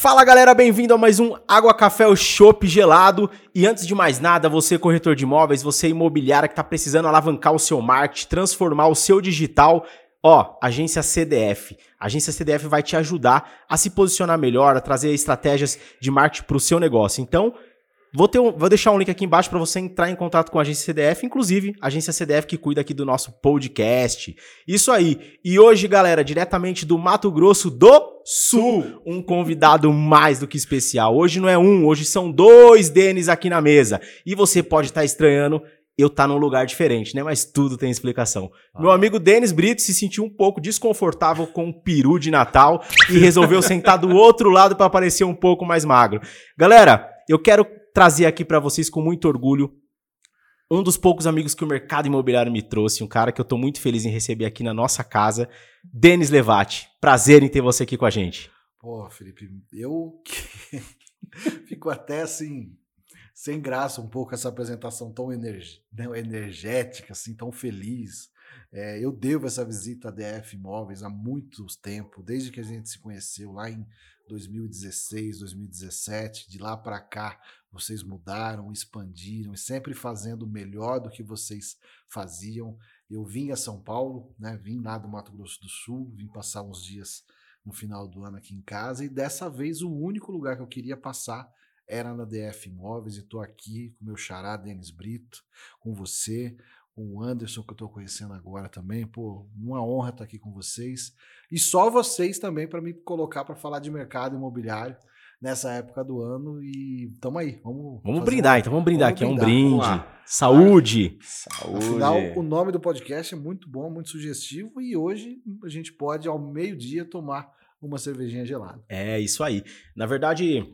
Fala galera, bem-vindo a mais um Água Café o Chopp Gelado. E antes de mais nada, você corretor de imóveis, você imobiliária que está precisando alavancar o seu marketing, transformar o seu digital, ó, agência CDF. A agência CDF vai te ajudar a se posicionar melhor, a trazer estratégias de marketing para o seu negócio. Então, Vou, ter um, vou deixar um link aqui embaixo para você entrar em contato com a agência CDF, inclusive a agência CDF que cuida aqui do nosso podcast. Isso aí. E hoje, galera, diretamente do Mato Grosso do Sul, um convidado mais do que especial. Hoje não é um, hoje são dois Denis aqui na mesa. E você pode estar tá estranhando eu tá num lugar diferente, né? Mas tudo tem explicação. Ah. Meu amigo Denis Brito se sentiu um pouco desconfortável com o peru de Natal e resolveu sentar do outro lado para parecer um pouco mais magro. Galera, eu quero trazer aqui para vocês com muito orgulho um dos poucos amigos que o mercado imobiliário me trouxe, um cara que eu tô muito feliz em receber aqui na nossa casa, Denis Levati. Prazer em ter você aqui com a gente. Pô, Felipe, eu fico até assim sem graça um pouco essa apresentação tão energ... Né, energética, assim, tão feliz. É, eu devo essa visita à DF Imóveis há muitos tempo, desde que a gente se conheceu lá em 2016, 2017, de lá para cá, vocês mudaram, expandiram e sempre fazendo melhor do que vocês faziam. Eu vim a São Paulo, né? Vim lá do Mato Grosso do Sul, vim passar uns dias no final do ano aqui em casa e dessa vez o único lugar que eu queria passar era na DF Imóveis e estou aqui com meu xará Denis Brito, com você, com o Anderson que eu estou conhecendo agora também. Pô, uma honra estar aqui com vocês. E só vocês também para me colocar para falar de mercado imobiliário nessa época do ano. E tamo aí, vamos. Vamos brindar, uma... então vamos brindar vamos aqui. Brindar. É um brinde. Saúde. Saúde. Afinal, o nome do podcast é muito bom, muito sugestivo. E hoje a gente pode, ao meio-dia, tomar uma cervejinha gelada. É, isso aí. Na verdade,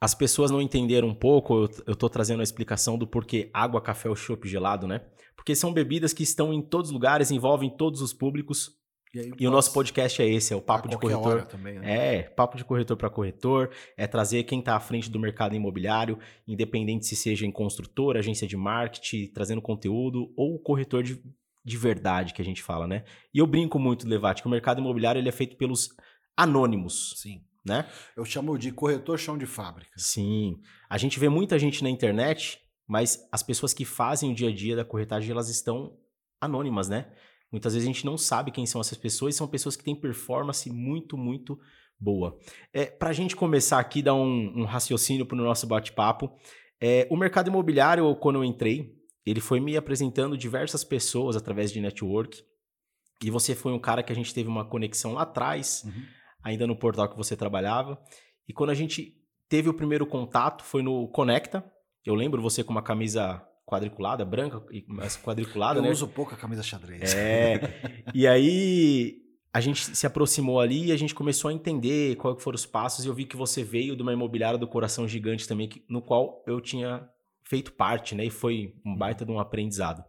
as pessoas não entenderam um pouco, eu, eu tô trazendo a explicação do porquê água, café ou chopp gelado, né? Porque são bebidas que estão em todos os lugares, envolvem todos os públicos. E, aí, e o nosso podcast é esse, é o Papo de Corretor. Também, né? É, Papo de Corretor para Corretor, é trazer quem está à frente do mercado imobiliário, independente se seja em construtora, agência de marketing, trazendo conteúdo, ou corretor de, de verdade, que a gente fala, né? E eu brinco muito, Levate, que o mercado imobiliário ele é feito pelos anônimos. Sim né? Eu chamo de corretor chão de fábrica. Sim. A gente vê muita gente na internet, mas as pessoas que fazem o dia a dia da corretagem, elas estão anônimas, né? Muitas vezes a gente não sabe quem são essas pessoas são pessoas que têm performance muito, muito boa. É, para a gente começar aqui, dar um, um raciocínio para o nosso bate-papo, é, o mercado imobiliário, quando eu entrei, ele foi me apresentando diversas pessoas através de network. E você foi um cara que a gente teve uma conexão lá atrás. Uhum ainda no portal que você trabalhava. E quando a gente teve o primeiro contato, foi no Conecta. Eu lembro você com uma camisa quadriculada, branca, mas quadriculada, eu né? Eu uso pouco a camisa xadrez. É. e aí a gente se aproximou ali e a gente começou a entender quais foram os passos. E eu vi que você veio de uma imobiliária do Coração Gigante também, no qual eu tinha feito parte, né? E foi um baita de um aprendizado.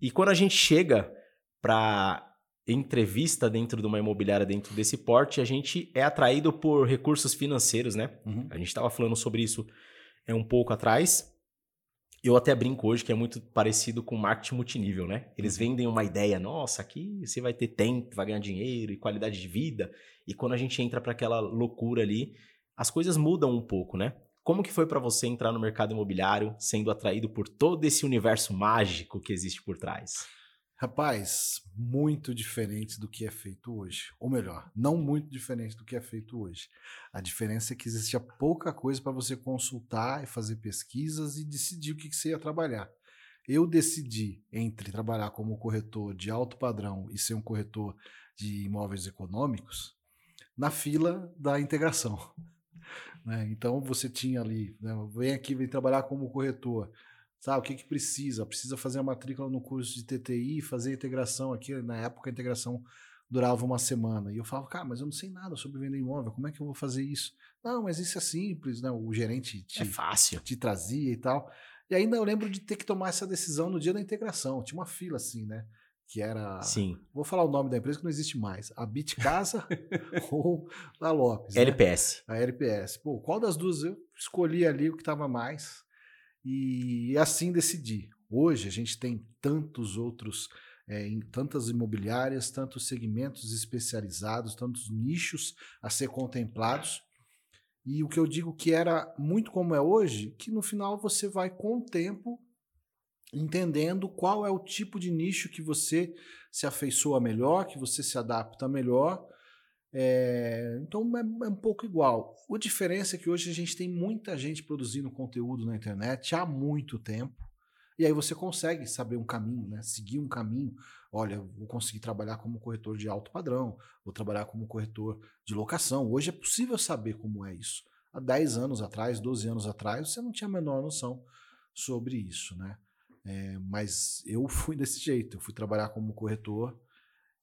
E quando a gente chega para entrevista dentro de uma imobiliária dentro desse porte, a gente é atraído por recursos financeiros, né? Uhum. A gente estava falando sobre isso é um pouco atrás. Eu até brinco hoje que é muito parecido com marketing multinível, né? Eles uhum. vendem uma ideia, nossa, aqui você vai ter tempo, vai ganhar dinheiro e qualidade de vida. E quando a gente entra para aquela loucura ali, as coisas mudam um pouco, né? Como que foi para você entrar no mercado imobiliário, sendo atraído por todo esse universo mágico que existe por trás? Rapaz, muito diferente do que é feito hoje. Ou melhor, não muito diferente do que é feito hoje. A diferença é que existia pouca coisa para você consultar e fazer pesquisas e decidir o que, que você ia trabalhar. Eu decidi entre trabalhar como corretor de alto padrão e ser um corretor de imóveis econômicos na fila da integração. Né? Então você tinha ali, né? vem aqui, vem trabalhar como corretor Sabe, o que, que precisa? Precisa fazer a matrícula no curso de TTI, fazer a integração aqui. Na época, a integração durava uma semana. E eu falava, cara, mas eu não sei nada sobre vender imóvel, como é que eu vou fazer isso? Não, mas isso é simples, né? O gerente te, é fácil. te trazia e tal. E ainda eu lembro de ter que tomar essa decisão no dia da integração. Tinha uma fila assim, né? Que era. Sim. Vou falar o nome da empresa que não existe mais. A Bit Casa ou a Lopes. LPS. Né? A LPS. Pô, qual das duas eu escolhi ali o que estava mais? E assim decidi. Hoje a gente tem tantos outros, é, em tantas imobiliárias, tantos segmentos especializados, tantos nichos a ser contemplados. E o que eu digo que era muito como é hoje, que no final você vai com o tempo entendendo qual é o tipo de nicho que você se afeiçoa melhor, que você se adapta melhor. É, então é, é, um pouco igual. A diferença é que hoje a gente tem muita gente produzindo conteúdo na internet há muito tempo. E aí você consegue saber um caminho, né? seguir um caminho. Olha, vou conseguir trabalhar como corretor de alto padrão, vou trabalhar como corretor de locação. Hoje é possível saber como é isso. Há 10 anos atrás, 12 anos atrás, você não tinha a menor noção sobre isso, né? É, mas eu fui desse jeito, eu fui trabalhar como corretor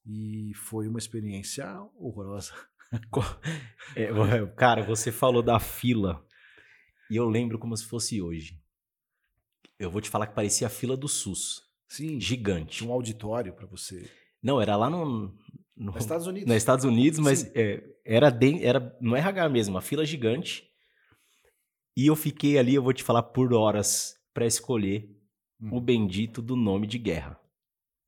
e foi uma experiência horrorosa. É, cara, você falou da fila e eu lembro como se fosse hoje. Eu vou te falar que parecia a fila do SUS. Sim. Gigante. Um auditório para você. Não, era lá no. no nos Estados Unidos. Nos Estados Unidos, mas é, era, de, era no RH mesmo, uma fila gigante. E eu fiquei ali, eu vou te falar, por horas para escolher hum. o bendito do nome de guerra.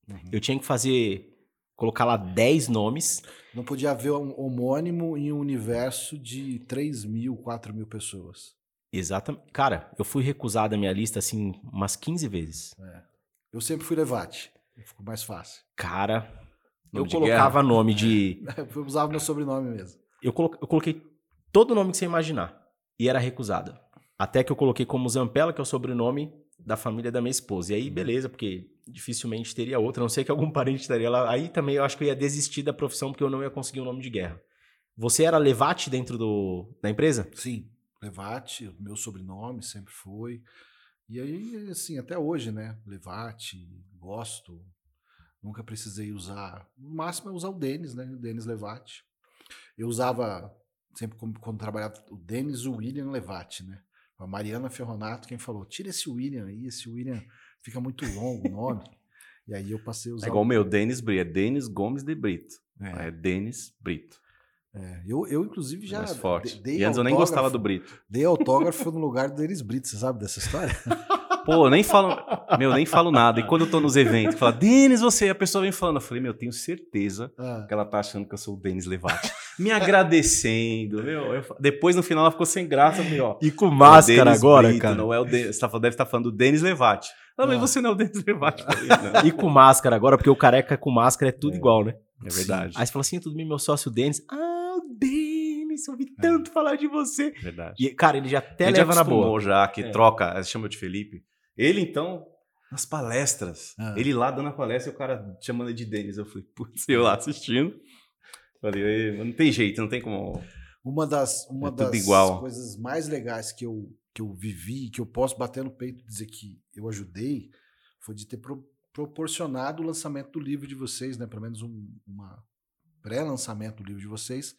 Uhum. Eu tinha que fazer. Colocar lá 10 nomes. Não podia haver um homônimo em um universo de 3 mil, 4 mil pessoas. Exatamente. Cara, eu fui recusado da minha lista assim umas 15 vezes. É. Eu sempre fui Levate. Ficou mais fácil. Cara, eu colocava guerra. nome de. eu usava meu sobrenome mesmo. Eu, colo... eu coloquei todo o nome que você imaginar. E era recusada. Até que eu coloquei como Zampella, que é o sobrenome da família da minha esposa. E aí, beleza, porque dificilmente teria outra, a não sei que algum parente estaria lá. Aí também eu acho que eu ia desistir da profissão, porque eu não ia conseguir um nome de guerra. Você era Levate dentro do, da empresa? Sim. Levate, meu sobrenome sempre foi. E aí, assim, até hoje, né? Levate, gosto. Nunca precisei usar. O máximo é usar o Denis, né? O Denis Levate. Eu usava, sempre quando trabalhava, o Denis William Levate, né? A Mariana Ferronato, quem falou, tira esse William aí, esse William fica muito longo o nome. e aí eu passei a usar. É igual o meu, Denis Brito, é Denis Gomes de Brito. É, é Denis Brito. É, eu, eu, eu, já. Mais forte. Dei e antes eu nem gostava do Brito. Dei autógrafo no lugar do Denis Brito, você sabe dessa história? Pô, nem falo. Meu, nem falo nada. E quando eu tô nos eventos, fala, Denis, você, a pessoa vem falando. Eu falei, meu, tenho certeza ah. que ela tá achando que eu sou o Denis Levati. Me agradecendo, meu. Eu, depois, no final, ela ficou sem graça. Falei, ó, e com máscara agora, Brito, cara. Não é o você tá, deve estar tá falando do Denis Levati. Não, ah. mas você não é o Denis Levati. e com máscara agora, porque o careca com máscara é tudo é. igual, né? É verdade. Sim. Aí você fala assim, tudo bem, meu sócio Denis. Ah, o Denis, eu ouvi é. tanto falar de você. Verdade. E, cara, ele já até ele leva já na boa. já, que é. troca, chama de Felipe. Ele, então, nas palestras. Ah. Ele lá dando a palestra e o cara chamando de Denis. Eu falei, putz, eu lá assistindo. Falei, não tem jeito, não tem como. Uma das, uma é das igual. coisas mais legais que eu, que eu vivi, que eu posso bater no peito e dizer que eu ajudei, foi de ter pro, proporcionado o lançamento do livro de vocês, né? Pelo menos um, pré-lançamento do livro de vocês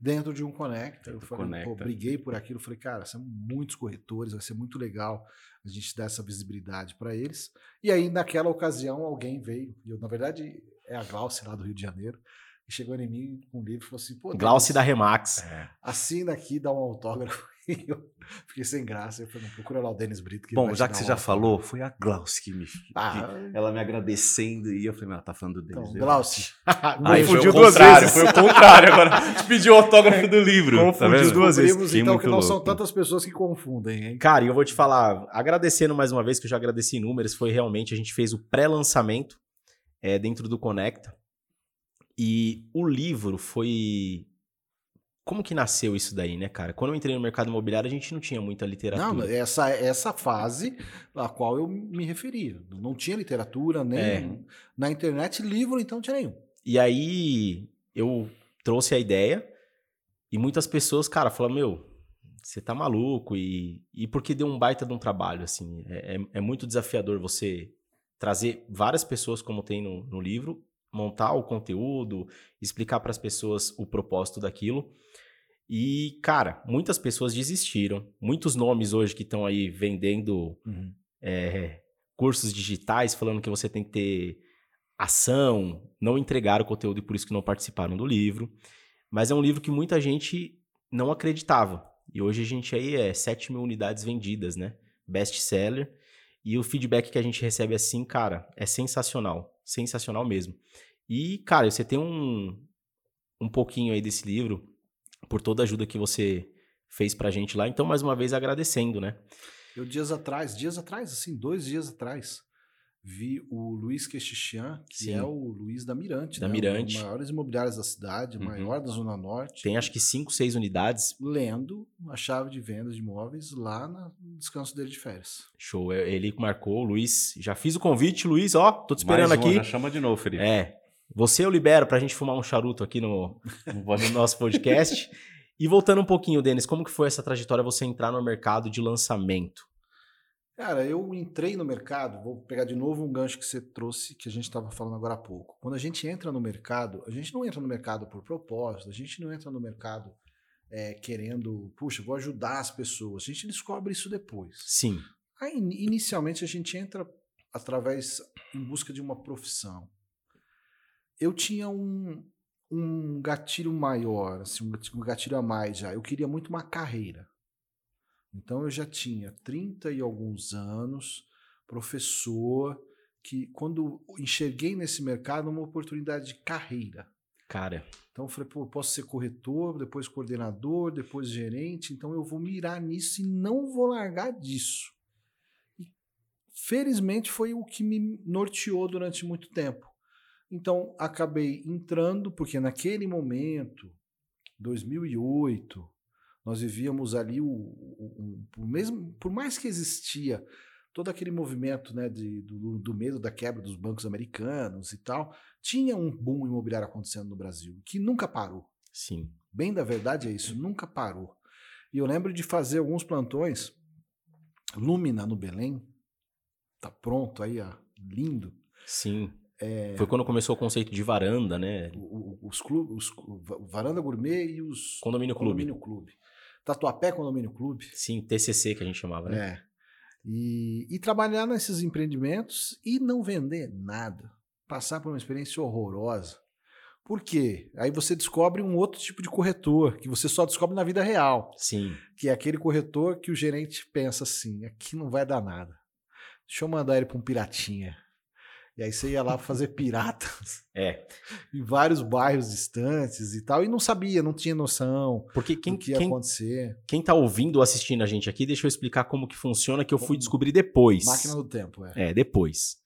dentro de um Conecta. Eu falei, Conecta. pô, briguei por aquilo. Falei, cara, são muitos corretores, vai ser muito legal a gente dar essa visibilidade para eles. E aí, naquela ocasião, alguém veio, e eu, na verdade, é a Glaucia lá do Rio de Janeiro, e chegou em mim com um livro e falou assim: pô, da Remax. É. Assina aqui, dá um autógrafo. E eu fiquei sem graça. Eu falei, procura lá o Denis Brito. Que Bom, já que você já falou, foi a Glaucia que me. Ah, que ela me agradecendo e eu falei, ela tá falando do Denis. Então, Glaucia. Aí foi o contrário, foi o contrário. Agora te pediu o autógrafo do livro. Tá Confundiu tá duas vezes. Então, que não louco. são tantas pessoas que confundem, hein? Cara, e eu vou te falar, agradecendo mais uma vez, que eu já agradeci em números, foi realmente, a gente fez o pré-lançamento é, dentro do Conecta. E o livro foi como que nasceu isso daí, né, cara? Quando eu entrei no mercado imobiliário, a gente não tinha muita literatura. Não, essa, essa fase a qual eu me referia. Não tinha literatura, nem é. na internet, livro, então não tinha nenhum. E aí eu trouxe a ideia e muitas pessoas, cara, falaram, meu, você tá maluco e, e porque deu um baita de um trabalho, assim. É, é, é muito desafiador você trazer várias pessoas, como tem no, no livro, montar o conteúdo, explicar para as pessoas o propósito daquilo. E, cara, muitas pessoas desistiram. Muitos nomes hoje que estão aí vendendo uhum. é, cursos digitais, falando que você tem que ter ação, não entregaram o conteúdo e por isso que não participaram do livro. Mas é um livro que muita gente não acreditava. E hoje a gente aí é 7 mil unidades vendidas, né? Best seller. E o feedback que a gente recebe assim, cara, é sensacional. Sensacional mesmo. E, cara, você tem um, um pouquinho aí desse livro, por toda a ajuda que você fez pra gente lá. Então, mais uma vez, agradecendo, né? Eu, dias atrás, dias atrás, assim, dois dias atrás, vi o Luiz Quechichian, que Sim. é o Luiz da Mirante. Da né? Mirante. Um dos maiores imobiliários da cidade, o Uhum. maior da Zona Norte. Tem acho que cinco, seis unidades. Lendo a chave de vendas de imóveis lá no descanso dele de férias. Show. É- Ele marcou, o Luiz. Já fiz o convite, Luiz, ó. Tô te esperando Mais uma, aqui. Já chama de novo, Felipe. É. Você eu libero pra gente fumar um charuto aqui no, no nosso podcast. e voltando um pouquinho, Denis, como que foi essa trajetória você entrar no mercado de lançamento? Cara, eu entrei no mercado, vou pegar de novo um gancho que você trouxe, que a gente estava falando agora há pouco. Quando a gente entra no mercado, a gente não entra no mercado por propósito, a gente não entra no mercado é, querendo, puxa, vou ajudar as pessoas. A gente descobre isso depois. Sim. Aí, in- inicialmente, a gente entra através, em busca de uma profissão. Eu tinha um, um gatilho maior, assim, um gatilho- um gatilho a mais já. Eu queria muito uma carreira. Então, eu já tinha 30 e alguns anos, professor, que quando enxerguei nesse mercado uma oportunidade de carreira. Cara, Então eu falei, pô, eu posso ser corretor, depois coordenador, depois gerente, então eu vou mirar nisso e não vou largar disso. E felizmente foi o que me norteou durante muito tempo. Então acabei entrando, porque naquele momento, 2008, nós vivíamos ali o, o- o- mesmo, por mais que existia todo aquele movimento né, de, do, do medo da quebra dos bancos americanos e tal, tinha um boom imobiliário acontecendo no Brasil, que nunca parou. sim. Bem da verdade é isso, nunca parou. E eu lembro de fazer alguns plantões, Lúmina no Belém, tá pronto aí, ó, lindo. Sim. Foi quando começou o conceito de varanda, né? Os clubes, os, Varanda Gourmet e os Condomínio Clube. Condomínio Clube. Tatuapé Condomínio Clube. Sim, TCC que a gente chamava, né? É. E, e trabalhar nesses empreendimentos e não vender nada. Passar por uma experiência horrorosa. Por quê? Aí você descobre um outro tipo de corretor, que você só descobre na vida real. Sim. Que é aquele corretor que o gerente pensa assim: aqui não vai dar nada. Deixa eu mandar ele para um piratinha. E aí você ia lá fazer piratas É. em vários bairros distantes e tal, e não sabia, não tinha noção Porque quem, do que ia quem, acontecer. quem tá ouvindo ou assistindo a gente aqui, deixa eu explicar como que funciona, que eu fui descobrir depois. Máquina do tempo, é. É, depois.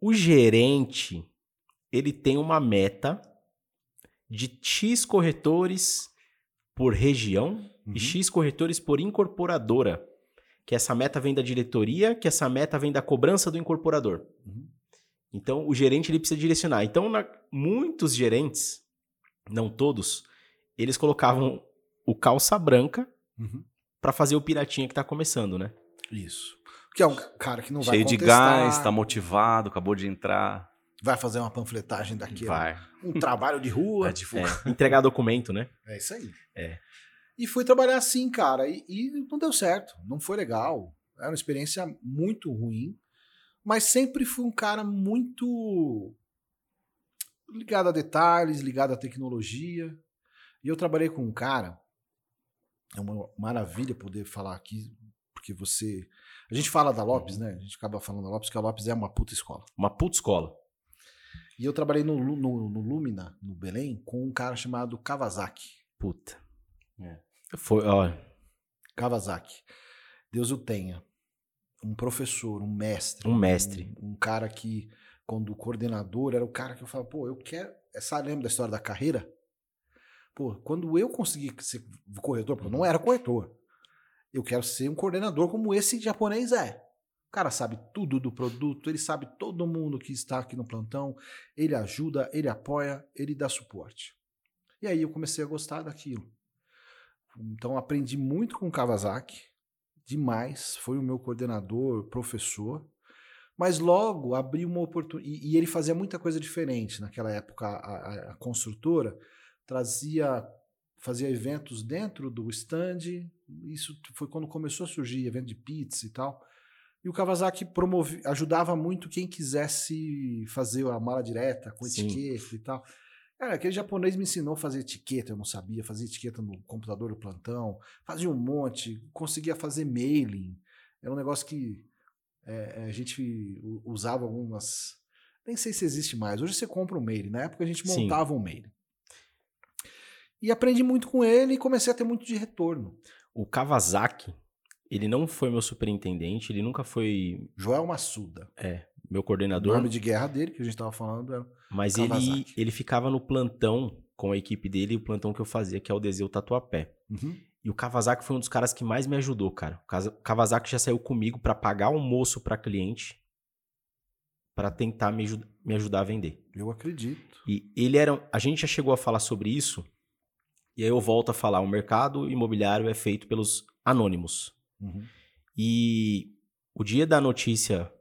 O gerente, ele tem uma meta de X corretores por região Uhum. e X corretores por incorporadora. Que essa meta vem da diretoria, que essa meta vem da cobrança do incorporador. Uhum. Então, o gerente ele precisa direcionar. Então, na- muitos gerentes, não todos, eles colocavam o calça branca Uhum. para fazer o piratinha que tá começando, né? Isso. Que é um cara que não vai Cheio de gás, tá motivado, acabou de entrar. vai fazer uma panfletagem daquele, Vai. um trabalho de rua. Vai divulgar. É, entregar documento, né? É isso aí. É. E fui trabalhar assim, cara, e, e não deu certo, não foi legal. Era uma experiência muito ruim, mas sempre fui um cara muito ligado a detalhes, ligado à tecnologia. E eu trabalhei com um cara, é uma maravilha poder falar aqui, porque você. A gente fala da Lopes, né? A gente acaba falando da Lopes, que a Lopes é uma puta escola. Uma puta escola. E eu trabalhei no, no, no Lumina, no Belém, com um cara chamado Kawasaki. Puta. É. Foi, ó, Kawasaki. Deus o tenha. Um professor, um mestre. Um mestre. Um, um cara que, quando o coordenador, era o cara que eu falava, pô, eu quero. Essa lembra da história da carreira? Pô, quando eu consegui ser corretor, porque eu não era corretor, eu quero ser um coordenador como esse japonês é. O cara sabe tudo do produto, ele sabe todo mundo que está aqui no plantão, ele ajuda, ele apoia, ele dá suporte. E aí eu comecei a gostar daquilo. Então aprendi muito com o Kawasaki, demais, foi o meu coordenador, professor. Mas logo abriu uma oportunidade. E, ele fazia muita coisa diferente. Naquela época, a, a- a construtora trazia, fazia eventos dentro do stand. Isso foi quando começou a surgir evento de pizza e tal. E o Kawasaki promovi, ajudava muito quem quisesse fazer a mala direta, com Sim. etiqueta e tal. Cara, aquele japonês me ensinou a fazer etiqueta, eu não sabia, fazia etiqueta no computador do plantão, fazia um monte, conseguia fazer mailing. Era um negócio que é, a gente usava algumas. Nem sei se existe mais. Hoje você compra um mail. Na época a gente montava Sim. um mail. E aprendi muito com ele e comecei a ter muito de retorno. O Kawasaki, ele não foi meu superintendente, ele nunca foi. Joel Massuda. É, meu coordenador. O nome de guerra dele, que a gente estava falando, era. Mas ele, ele ficava no plantão com a equipe dele, o plantão que eu fazia, que é o Deseu Tatuapé. Uhum. E o Kawasaki foi um dos caras que mais me ajudou, cara. O Kawasaki já saiu comigo para pagar almoço para cliente para tentar me, me, ajudar a vender. Eu acredito. E ele era. A gente já chegou a falar sobre isso. E aí eu volto a falar: o mercado imobiliário é feito pelos anônimos. Uhum. E o dia da notícia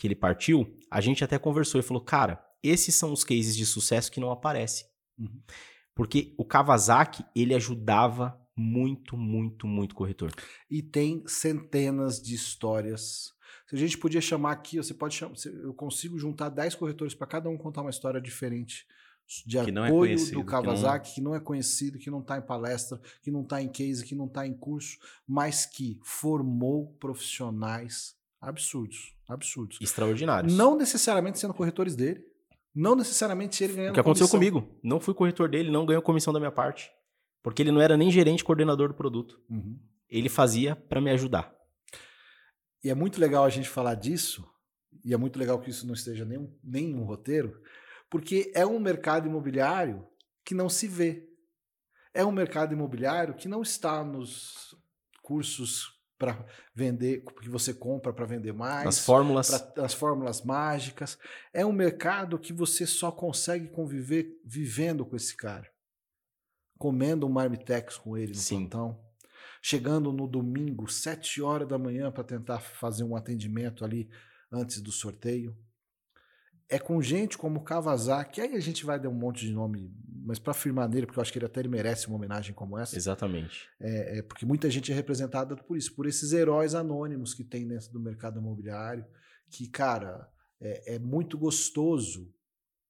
que ele partiu, a gente até conversou e falou: cara, esses são os cases de sucesso que não aparecem. Uhum. Porque o Kawasaki, ele ajudava muito, muito, muito corretor. E tem centenas de histórias. Se a gente podia chamar aqui, você pode chamar, eu consigo juntar 10 corretores para cada um contar uma história diferente de que é apoio é do Kawasaki, que não... que não é conhecido, que não está em palestra, que não está em case, que não está em curso, mas que formou profissionais absurdos, absurdos. Extraordinários. Não necessariamente sendo corretores dele, não necessariamente ele ganhando O que aconteceu comissão. comigo. Não fui corretor dele, não ganhou comissão da minha parte. Porque ele não era nem gerente coordenador do produto. Uhum. Ele fazia para me ajudar. E é muito legal a gente falar disso, e é muito legal que isso não esteja nem, nem um roteiro, porque é um mercado imobiliário que não se vê. É um mercado imobiliário que não está nos cursos para vender, que você compra para vender mais. As fórmulas. Pra, as fórmulas mágicas. É um mercado que você só consegue conviver vivendo com esse cara comendo um marmitex com ele no Sim. plantão, chegando no domingo, sete horas da manhã, para tentar fazer um atendimento ali antes do sorteio. É com gente como Kawasaki, aí a gente vai dar um monte de nome, mas para afirmar nele, porque eu acho que ele até ele merece uma homenagem como essa. Exatamente. É, é, porque muita gente é representada por isso, por esses heróis anônimos que tem dentro do mercado imobiliário, que, cara, é, é muito gostoso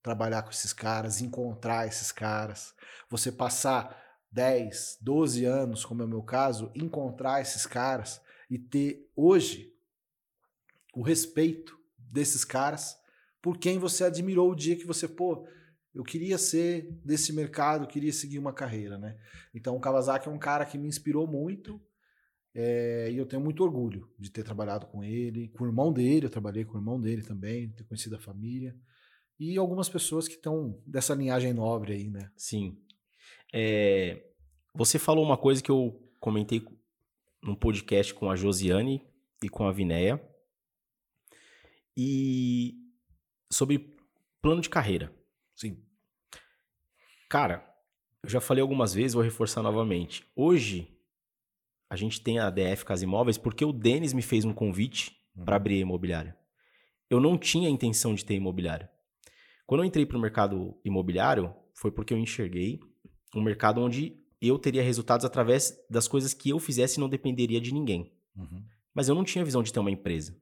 trabalhar com esses caras, encontrar esses caras, você passar 10, 12 anos, como é o meu caso, encontrar esses caras e ter hoje o respeito desses caras por quem você admirou o dia que você, pô, eu queria ser desse mercado, queria seguir uma carreira, né? Então o Kawasaki é um cara que me inspirou muito é, e eu tenho muito orgulho de ter trabalhado com ele, com o irmão dele, eu trabalhei com o irmão dele também, ter conhecido a família e algumas pessoas que estão dessa linhagem nobre aí, né? Sim. É, você falou uma coisa que eu comentei num podcast com a Josiane e com a Vinéia. E sobre plano de carreira. Sim. Cara, eu já falei algumas vezes, vou reforçar novamente. Hoje, a gente tem a DF Casa Imóveis porque o Denis me fez um convite uhum. para abrir a imobiliária. Eu não tinha intenção de ter imobiliária. Quando eu entrei para o mercado imobiliário, foi porque eu enxerguei um mercado onde eu teria resultados através das coisas que eu fizesse e não dependeria de ninguém. Uhum. Mas eu não tinha visão de ter uma empresa.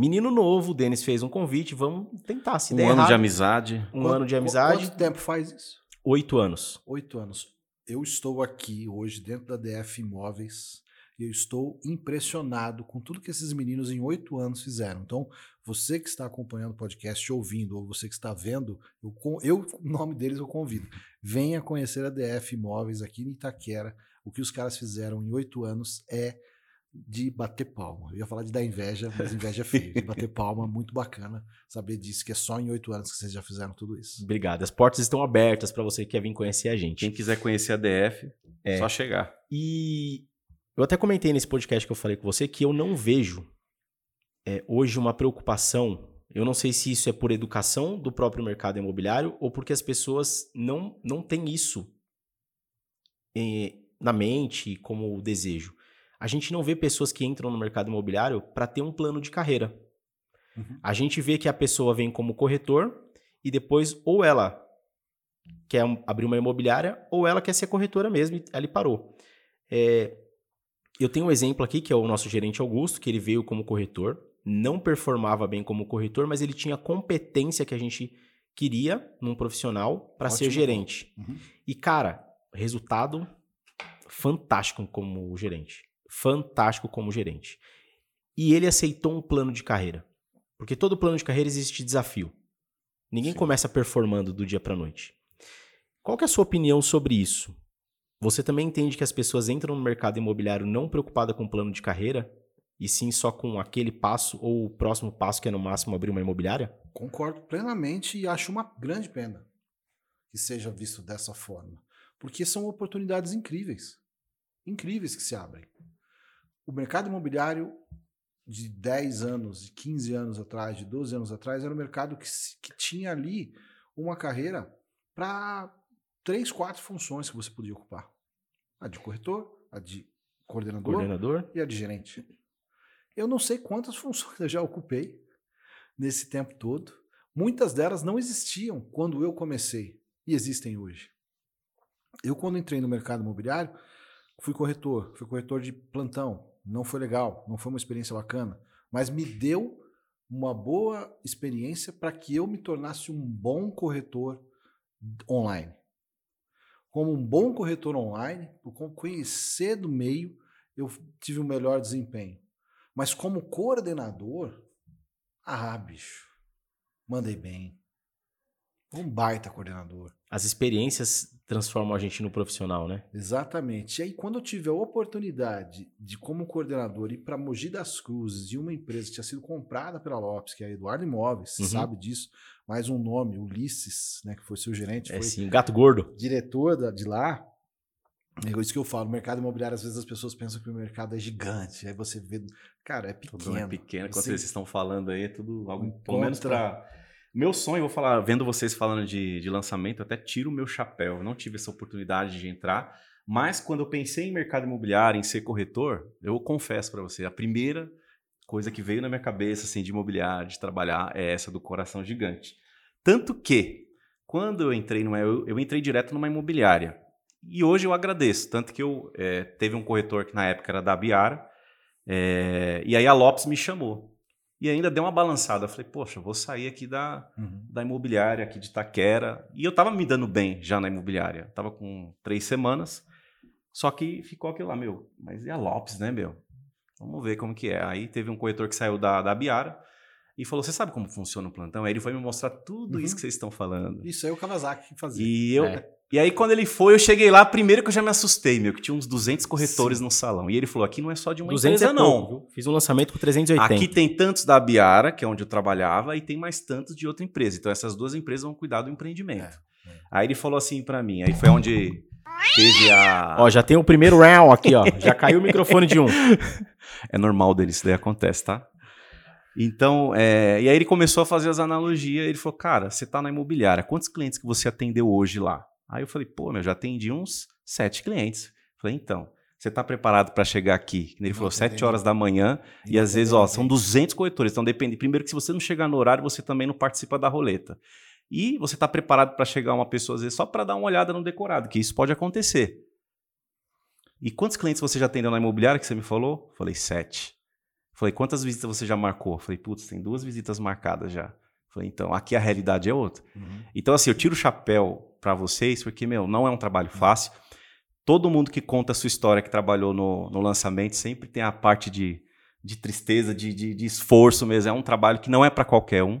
Menino novo, o Denis fez um convite, vamos tentar. Se um der ano errado, de amizade. Um ano de amizade. Quanto tempo faz isso? Oito anos. Oito anos. Eu estou aqui hoje dentro da DF Imóveis e eu estou impressionado com tudo que esses meninos em oito anos fizeram. Então, você que está acompanhando o podcast, ouvindo, ou você que está vendo, eu, eu o nome deles eu convido. Venha conhecer a DF Imóveis aqui em Itaquera. O que os caras fizeram em oito anos é de bater palma. Eu ia falar de dar inveja, mas inveja é feio. De bater palma, muito bacana saber disso, que é só em oito anos que vocês já fizeram tudo isso. Obrigado. As portas estão abertas para você que quer vir conhecer a gente. Quem quiser conhecer a DF, é só chegar. E eu até comentei nesse podcast que eu falei com você que eu não vejo é, hoje uma preocupação. Eu não sei se isso é por educação do próprio mercado imobiliário ou porque as pessoas não, não têm isso em, na mente como desejo. A gente não vê pessoas que entram no mercado imobiliário para ter um plano de carreira. Uhum. A gente vê que a pessoa vem como corretor e depois ou ela quer abrir uma imobiliária ou ela quer ser corretora mesmo e ali parou. É, eu tenho um exemplo aqui que é o nosso gerente Augusto, que ele veio como corretor, não performava bem como corretor, mas ele tinha a competência que a gente queria num profissional para ser gerente. Uhum. E, cara, resultado fantástico como gerente. Fantástico como gerente. e ele aceitou um plano de carreira. Porque todo plano de carreira existe desafio. Ninguém Sim. começa performando do dia para noite. Qual é a sua opinião sobre isso? Você também entende que as pessoas entram no mercado imobiliário não preocupada com o plano de carreira e sim só com aquele passo ou o próximo passo que é no máximo abrir uma imobiliária? Concordo plenamente e acho uma grande pena que seja visto dessa forma, porque são oportunidades incríveis, incríveis que se abrem. O mercado imobiliário de 10 anos, de 15 anos atrás, de 12 anos atrás, era um mercado que, que tinha ali uma carreira para três, quatro funções que você podia ocupar: a de corretor, a de coordenador, coordenador. e a de gerente. Eu não sei quantas funções eu já ocupei nesse tempo todo. Muitas delas não existiam quando eu comecei e existem hoje. Eu, quando entrei no mercado imobiliário, fui corretor, fui corretor de plantão. Não foi legal, não foi uma experiência bacana, mas me deu uma boa experiência para que eu me tornasse um bom corretor online como um bom corretor online, por conhecer do meio, eu tive um melhor desempenho. Mas como coordenador, ah, bicho, mandei bem. Um baita coordenador. As experiências transformam a gente no profissional, né? Exatamente. E aí, quando eu tive a oportunidade de, como coordenador, ir para Mogi das Cruzes, de uma empresa que tinha sido comprada pela Lopes, que é a Eduardo Imóveis, uhum. sabe disso, mais um nome, Ulisses, né, que foi seu gerente. É sim, gato gordo. Diretor da, de lá. É isso que eu falo, o mercado imobiliário, às vezes as pessoas pensam que o mercado é gigante. Aí você vê, cara, é pequeno. Tudo é pequeno. Quando vocês estão falando aí, é tudo algo, pelo menos para meu sonho, vou falar, vendo vocês falando de, de lançamento, até tiro o meu chapéu. Eu não tive essa oportunidade de entrar, mas quando eu pensei em mercado imobiliário, em ser corretor, eu confesso para você, a primeira coisa que veio na minha cabeça assim, de imobiliário, de trabalhar, é essa do coração gigante. Tanto que, quando eu entrei numa, eu, eu entrei direto numa imobiliária. E hoje eu agradeço, tanto que eu é, teve um corretor que na época era da Biara, é, e aí a Lopes me chamou. E ainda deu uma balançada. Falei, poxa, vou sair aqui da, uhum. da imobiliária, aqui de Itaquera. E eu tava me dando bem já na imobiliária. Tava com três semanas. Só que ficou aquilo lá, meu, mas e a Lopes, né, meu? Vamos ver como que é. Aí teve um corretor que saiu da, da Biara e falou: Você sabe como funciona o plantão? Aí ele foi me mostrar tudo uhum. isso que vocês estão falando. Isso aí é o Kawasaki que fazia. E, eu, é. E aí, quando ele foi, eu cheguei lá, primeiro que eu já me assustei, meu, que tinha uns 200 corretores Sim. no salão. E ele falou: Aqui não é só de uma 200 empresa, é não. Pouco, Fiz um lançamento com 380. Aqui tem tantos da Biara, que é onde eu trabalhava, e tem mais tantos de outra empresa. Então, essas duas empresas vão cuidar do empreendimento. É, é. Aí ele falou assim para mim, aí foi onde teve a. Ó, já tem o primeiro round aqui, ó. Já caiu o microfone de um. É normal dele, isso daí acontece, tá? Então, é, e aí ele começou a fazer as analogias. Ele falou, cara, você tá na imobiliária, quantos clientes que você atendeu hoje lá? Aí eu falei, pô, meu, já atendi uns sete clientes. Falei, então, você tá preparado para chegar aqui? Ele falou, sete horas da manhã, e às vezes, ó, são 200 corretores, então depende. Primeiro que se você não chegar no horário, você também não participa da roleta. E você está preparado para chegar uma pessoa, às vezes, só para dar uma olhada no decorado, que isso pode acontecer. E quantos clientes você já atendeu na imobiliária que você me falou? Falei, sete. Falei, quantas visitas você já marcou? Falei, putz, tem duas visitas marcadas já. Falei, então, aqui a realidade é outra. Uhum. Então, assim, eu tiro o chapéu para vocês, porque, meu, não é um trabalho fácil. Todo mundo que conta a sua história, que trabalhou no, no lançamento, sempre tem a parte de, de tristeza, de, de, de esforço mesmo. É um trabalho que não é para qualquer um.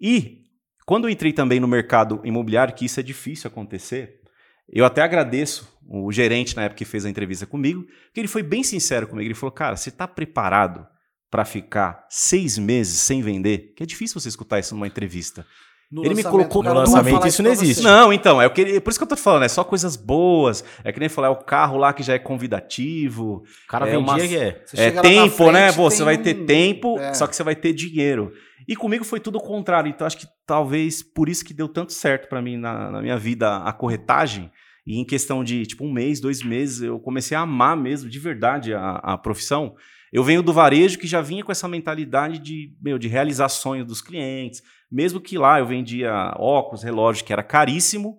E, quando eu entrei também no mercado imobiliário, que isso é difícil acontecer, eu até agradeço o gerente na época que fez a entrevista comigo, que ele foi bem sincero comigo. Ele falou: Cara, você está preparado para ficar seis meses sem vender? Que é difícil você escutar isso numa entrevista. No ele me colocou no lançamento, isso não existe. Não, então, é o que por isso que eu tô falando, é só coisas boas. É que nem falar, é o carro lá que já é convidativo. O cara é vendia uma, que é. é tempo, frente, né? Pô, você vai ter tempo, é. só que você vai ter dinheiro. E comigo foi tudo o contrário. Então, acho que talvez por isso que deu tanto certo para mim na, na minha vida a corretagem e em questão de tipo um mês, dois meses, eu comecei a amar mesmo, de verdade, a, a profissão. Eu venho do varejo que já vinha com essa mentalidade de, meu, de realizar sonhos dos clientes. Mesmo que lá eu vendia óculos, relógio, que era caríssimo,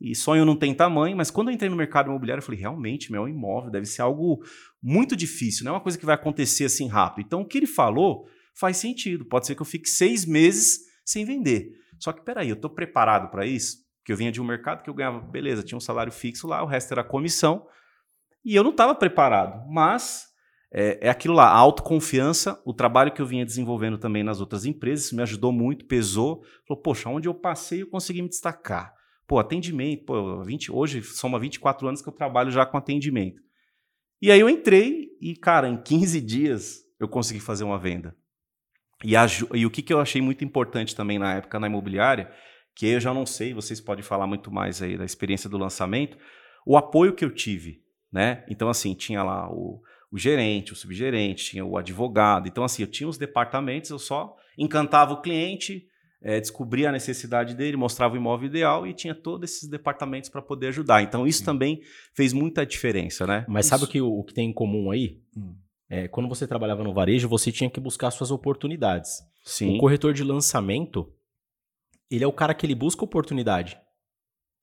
e sonho não tem tamanho, mas quando eu entrei no mercado imobiliário, eu falei, realmente, meu, imóvel deve ser algo muito difícil, não é uma coisa que vai acontecer assim rápido. Então, o que ele falou faz sentido. Pode ser que eu fique seis meses sem vender. Só que, peraí, eu estou preparado para isso? Porque eu vinha de um mercado que eu ganhava, beleza, tinha um salário fixo lá, o resto era comissão. E eu não estava preparado. Mas é, é aquilo lá, a autoconfiança, o trabalho que eu vinha desenvolvendo também nas outras empresas, isso me ajudou muito, pesou. Falou, poxa, onde eu passei eu consegui me destacar. Pô, atendimento, pô, 20, hoje soma 24 anos que eu trabalho já com atendimento. E aí eu entrei e, cara, em 15 dias eu consegui fazer uma venda. E, a, e o que, que eu achei muito importante também na época na imobiliária, que eu já não sei, vocês podem falar muito mais aí da experiência do lançamento, o apoio que eu tive, né? Então, assim, tinha lá o, o gerente, o subgerente, tinha o advogado. Então, assim, eu tinha os departamentos, eu só encantava o cliente, é, descobria a necessidade dele, mostrava o imóvel ideal e tinha todos esses departamentos para poder ajudar. Então, isso Sim. também fez muita diferença, né? Mas isso. sabe o que, o que tem em comum aí? Hum. É, quando você trabalhava no varejo, você tinha que buscar suas oportunidades. Sim. O corretor de lançamento, ele é o cara que ele busca oportunidade.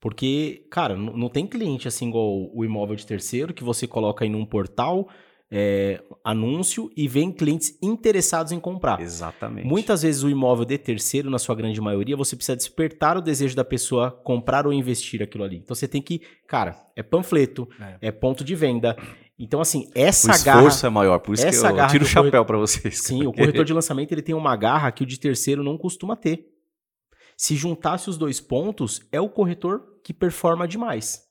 Porque, cara, não tem cliente assim igual o imóvel de terceiro que você coloca aí num portal é, anúncio e vem clientes interessados em comprar. Exatamente. Muitas vezes o imóvel de terceiro, na sua grande maioria, você precisa despertar o desejo da pessoa comprar ou investir aquilo ali. Então você tem que, cara, é panfleto, é, é ponto de venda. Então, assim, essa garra. O esforço é maior, por isso que eu tiro o chapéu para vocês. Sim, o corretor de lançamento ele tem uma garra que o de terceiro não costuma ter. Se juntasse os dois pontos, é o corretor que performa demais.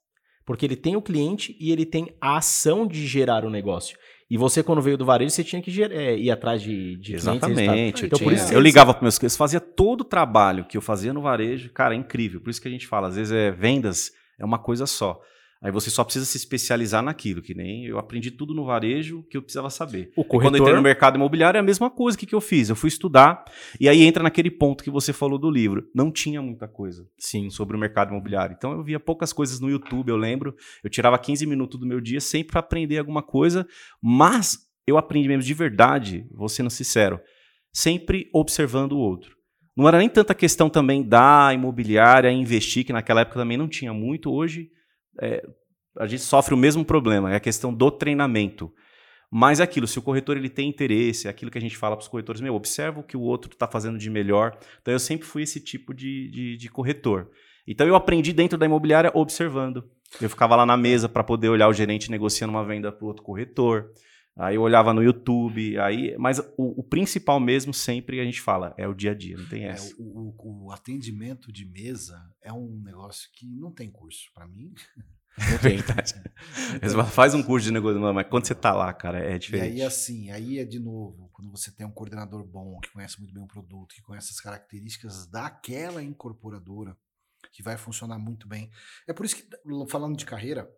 Porque ele tem o cliente e ele tem a ação de gerar o negócio. E você, quando veio do varejo, você tinha que é, ir atrás de, de Exatamente. Então, por isso eu ligava para meus clientes, fazia todo o trabalho que eu fazia no varejo. Cara, é incrível. Por isso que a gente fala, às vezes é vendas é uma coisa só. Aí você só precisa se especializar naquilo, que nem eu aprendi tudo no varejo que eu precisava saber. O corretor... Quando eu entrei no mercado imobiliário é a mesma coisa. Que, que eu fiz? Eu fui estudar, e aí entra naquele ponto que você falou do livro. Não tinha muita coisa sim sobre o mercado imobiliário. Então eu via poucas coisas no YouTube, eu lembro. Eu tirava 15 minutos do meu dia sempre para aprender alguma coisa, mas eu aprendi mesmo de verdade, vou sendo sincero, sempre observando o outro. Não era nem tanta questão também da imobiliária investir, que naquela época também não tinha muito. Hoje é, a gente sofre o mesmo problema, é a questão do treinamento. Mas é aquilo, se o corretor ele tem interesse, é aquilo que a gente fala para os corretores, meu, observa o que o outro está fazendo de melhor. Então eu sempre fui esse tipo de, de, de, corretor. Então eu aprendi dentro da imobiliária observando. Eu ficava lá na mesa para poder olhar o gerente negociando uma venda para o outro corretor. Aí eu olhava no YouTube, aí, mas o, o, principal mesmo sempre a gente fala é o dia a dia, não tem é, essa. É, o, o, atendimento de mesa é um negócio que não tem curso para mim. Não tem. então, faz um curso de negócio, mas quando você tá lá, cara, é diferente. E aí assim, aí é de novo, quando você tem um coordenador bom, que conhece muito bem o produto, que conhece as características daquela incorporadora, que vai funcionar muito bem. É por isso que falando de carreira,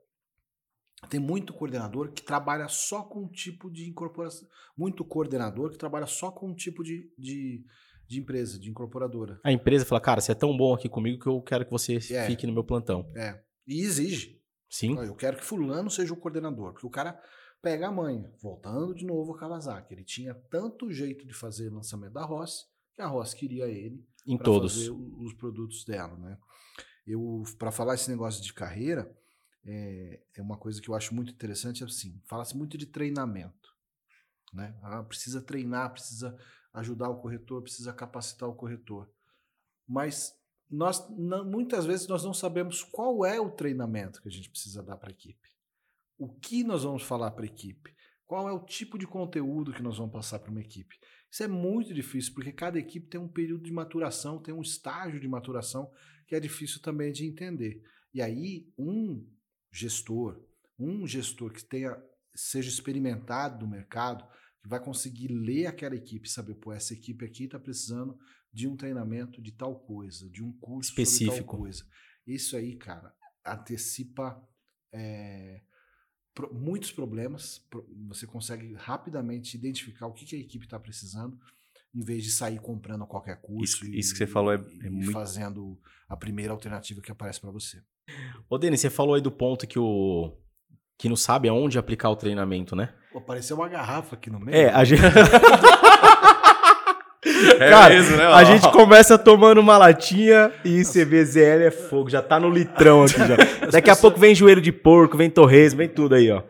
tem muito coordenador que trabalha só com um tipo de incorporação. Muito coordenador que trabalha só com um tipo de, de, de empresa, de incorporadora. A empresa fala, cara, você é tão bom aqui comigo que eu quero que você é. fique no meu plantão. É. E exige. Sim. Eu quero que fulano seja o coordenador. Porque o cara pega a manha. Voltando de novo a Kawasaki. Ele tinha tanto jeito de fazer o lançamento da Ross, que a Ross queria ele em todos fazer os produtos dela, né? Eu, para falar esse negócio de carreira, é, é uma coisa que eu acho muito interessante, é assim, fala-se muito de treinamento. Né? Ah, precisa treinar, precisa ajudar o corretor, precisa capacitar o corretor. Mas nós não, muitas vezes nós não sabemos qual é o treinamento que a gente precisa dar para a equipe. O que nós vamos falar para a equipe? Qual é o tipo de conteúdo que nós vamos passar para uma equipe? Isso é muito difícil, porque cada equipe tem um período de maturação, tem um estágio de maturação que é difícil também de entender. E aí, um gestor, um gestor que tenha seja experimentado no mercado, que vai conseguir ler aquela equipe saber, pô, essa equipe aqui está precisando de um treinamento de tal coisa, de um curso específico. sobre tal coisa. Isso aí, cara, antecipa é, pro, muitos problemas. Pro, você consegue rapidamente identificar o que, que a equipe está precisando, em vez de sair comprando qualquer curso. Isso, e, isso que você falou é, é muito... fazendo a primeira alternativa que aparece para você. Ô, Denis, você falou aí do ponto que o que não sabe aonde aplicar o treinamento, né? Pô, apareceu uma garrafa aqui no meio. É, a gente. É Cara, mesmo, né? a gente começa tomando uma latinha e CBZL é fogo, já tá no litrão aqui já. Daqui a pouco vem joelho de porco, vem torresmo, vem tudo aí, ó.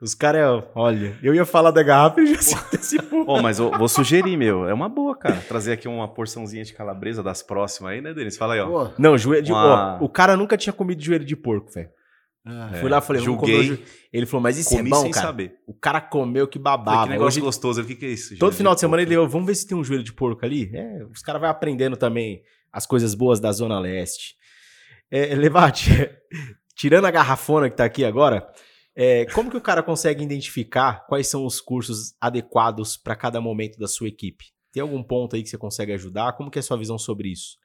Os caras, olha, eu ia falar da garrafa e já se antecipou. Oh, mas eu vou sugerir, meu, é uma boa, cara, trazer aqui uma porçãozinha de calabresa das próximas aí, né, Denis? Fala aí, ó. Não, joelho de uma... ó, o cara nunca tinha comido joelho de porco, velho. Ah, Fui lá, falei, julguei. Ele falou, mas isso é bom, sem cara? saber. O cara comeu que babava. que negócio Hoje, gostoso. O que, que é isso? Todo final de, de semana ele, vamos ver se tem um joelho de porco ali. É, os caras vão aprendendo também as coisas boas da Zona Leste. É, Levate, tirando a garrafona que tá aqui agora, é, como que o cara consegue identificar quais são os cursos adequados para cada momento da sua equipe? Tem algum ponto aí que você consegue ajudar? Como que é a sua visão sobre isso?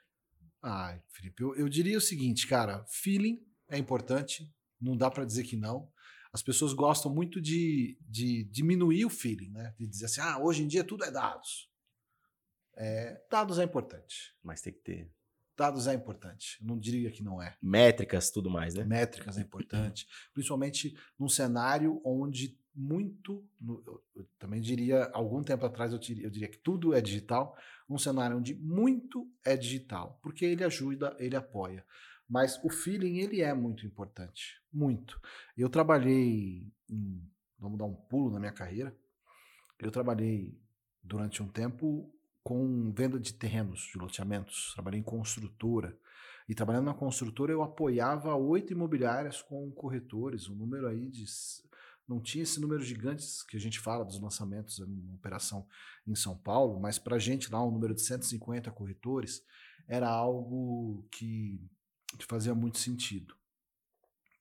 Ah, Felipe, eu, eu diria o seguinte, cara, feeling é importante, não dá para dizer que não. As pessoas gostam muito de, de diminuir o feeling, né? De dizer assim, ah, hoje em dia tudo é dados. É, dados é importante. Mas tem que ter. Dados é importante. Eu não diria que não é. Métricas, tudo mais, né? Métricas é importante. principalmente num cenário onde muito. Eu também diria, algum tempo atrás eu diria, eu diria que tudo é digital. Um cenário onde muito é digital, porque ele ajuda, ele apoia. Mas o feeling, ele é muito importante. Muito. Eu trabalhei, em, vamos dar um pulo na minha carreira, eu trabalhei durante um tempo com venda de terrenos, de loteamentos, trabalhei em construtora. E trabalhando na construtora, eu apoiava oito imobiliárias com corretores, um número aí de. Não tinha esse número gigante que a gente fala dos lançamentos em operação em São Paulo, mas para a gente lá, um número de 150 corretores, era algo que que fazia muito sentido.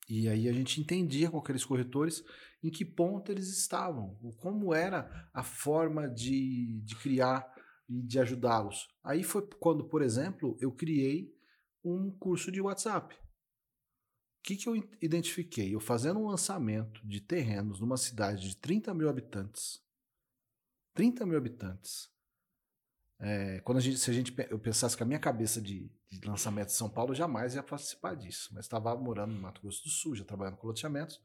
E aí a gente entendia com aqueles corretores em que ponto eles estavam, como era a forma de, de criar e de ajudá-los. Aí foi quando, por exemplo, eu criei um curso de WhatsApp. O que, que eu identifiquei? Eu fazendo um lançamento de terrenos numa cidade de 30 mil habitantes. 30 mil habitantes. É, quando a gente, se a gente eu pensasse que a minha cabeça de, de lançamento de São Paulo, eu jamais ia participar disso. Mas estava morando no Mato Grosso do Sul, já trabalhando com loteamentos.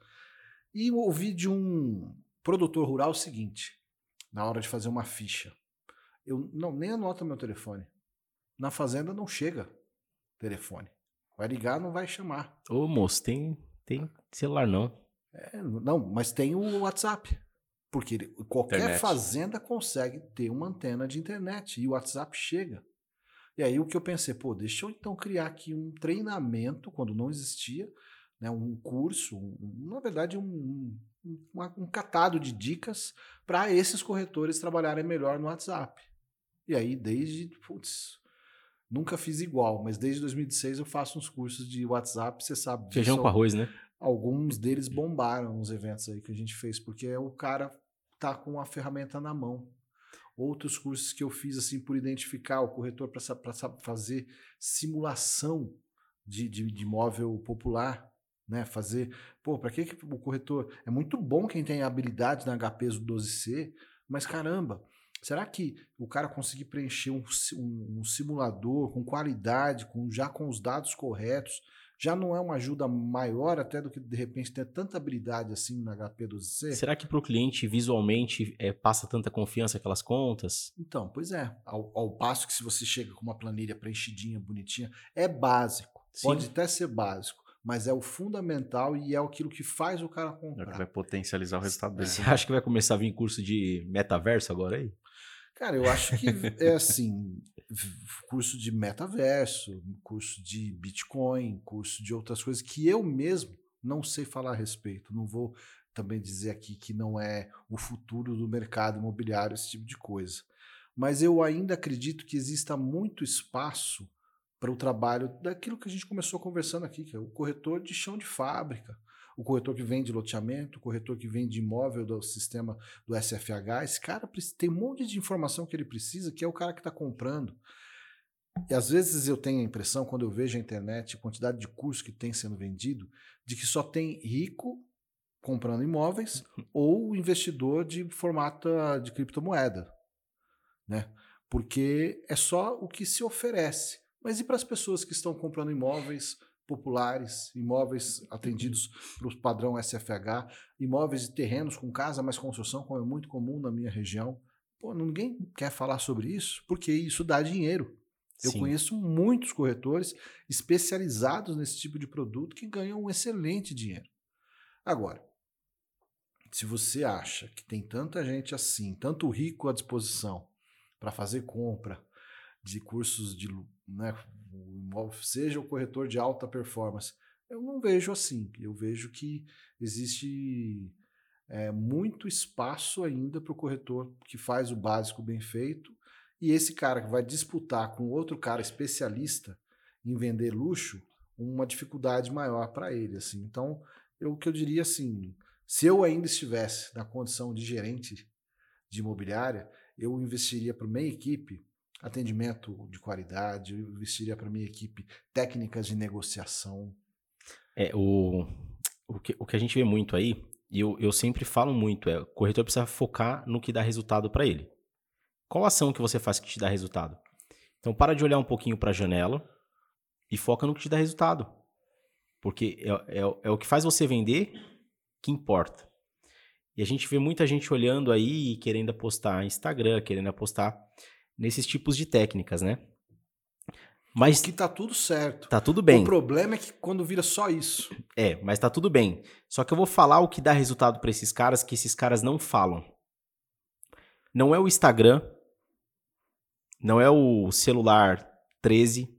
E ouvi de um produtor rural o seguinte, na hora de fazer uma ficha. Eu não nem anoto meu telefone. Na fazenda não chega telefone. Vai ligar, não vai chamar. Ô, moço, tem, tem celular não. É, não, mas tem o WhatsApp. Porque qualquer internet. fazenda consegue ter uma antena de internet e o WhatsApp chega. E aí o que eu pensei, pô, deixa eu então criar aqui um treinamento, quando não existia, né, um curso, um, na verdade um, um, um catado de dicas para esses corretores trabalharem melhor no WhatsApp. E aí desde, putz, nunca fiz igual, mas desde 2016 eu faço uns cursos de WhatsApp, você sabe. Feijão com arroz, né? Alguns deles bombaram os eventos aí que a gente fez, porque o cara tá com a ferramenta na mão. Outros cursos que eu fiz assim por identificar o corretor para fazer simulação de, de, de imóvel popular, né? Fazer, pô, para que, que o corretor é muito bom quem tem habilidade na HP 12C, mas caramba, será que o cara conseguir preencher um, um, um simulador com qualidade, com já com os dados corretos, já não é uma ajuda maior até do que de repente ter tanta habilidade assim na HP12C? Será que para o cliente visualmente é, passa tanta confiança aquelas contas? Então, pois é. Ao, ao, passo que se você chega com uma planilha preenchidinha, bonitinha, é básico. Sim. Pode até ser básico, mas é o fundamental e é aquilo que faz o cara comprar. É o que vai potencializar o resultado dele. Você acha que vai começar a vir curso de metaverso agora aí? Cara, eu acho que é assim, curso de metaverso, curso de Bitcoin, curso de outras coisas que eu mesmo não sei falar a respeito. Não vou também dizer aqui que não é o futuro do mercado imobiliário, esse tipo de coisa. Mas eu ainda acredito que exista muito espaço para o trabalho daquilo que a gente começou conversando aqui, que é o corretor de chão de fábrica, o corretor que vende loteamento, o corretor que vende imóvel do sistema do SFH, esse cara tem um monte de informação que ele precisa, que é o cara que está comprando. E às vezes eu tenho a impressão, quando eu vejo a internet, a quantidade de cursos que tem sendo vendido, de que só tem rico comprando imóveis ou investidor de formato de criptomoeda, né? Porque é só o que se oferece. Mas e para as pessoas que estão comprando imóveis populares, imóveis atendidos para o padrão SFH, imóveis e terrenos com casa mais construção, como é muito comum na minha região. Pô, ninguém quer falar sobre isso, porque isso dá dinheiro. Eu Sim. conheço muitos corretores especializados nesse tipo de produto que ganham um excelente dinheiro. Agora, se você acha que tem tanta gente assim, tanto rico à disposição para fazer compra de cursos de né, seja o corretor de alta performance, Eu não vejo assim. Eu vejo que existe é, muito espaço ainda para o corretor que faz o básico bem feito e esse cara que vai disputar com outro cara especialista em vender luxo, uma dificuldade maior para ele. Assim. Então, eu, o que eu diria assim, se eu ainda estivesse na condição de gerente de imobiliária, eu investiria para minha equipe atendimento de qualidade, eu investiria para minha equipe técnicas de negociação. É, o, o, que, o que a gente vê muito aí, e eu, eu sempre falo muito, é o corretor precisa focar no que dá resultado para ele. Qual ação que você faz que te dá resultado? Então para de olhar um pouquinho para a janela e foca no que te dá resultado. Porque é, é, é o que faz você vender que importa. E a gente vê muita gente olhando aí e querendo apostar Instagram, querendo apostar nesses tipos de técnicas, né? Mas que tá tudo certo. Tá tudo bem. O problema é que quando vira só isso. É, mas tá tudo bem. Só que eu vou falar o que dá resultado para esses caras que esses caras não falam. Não é o Instagram, não é o celular 13.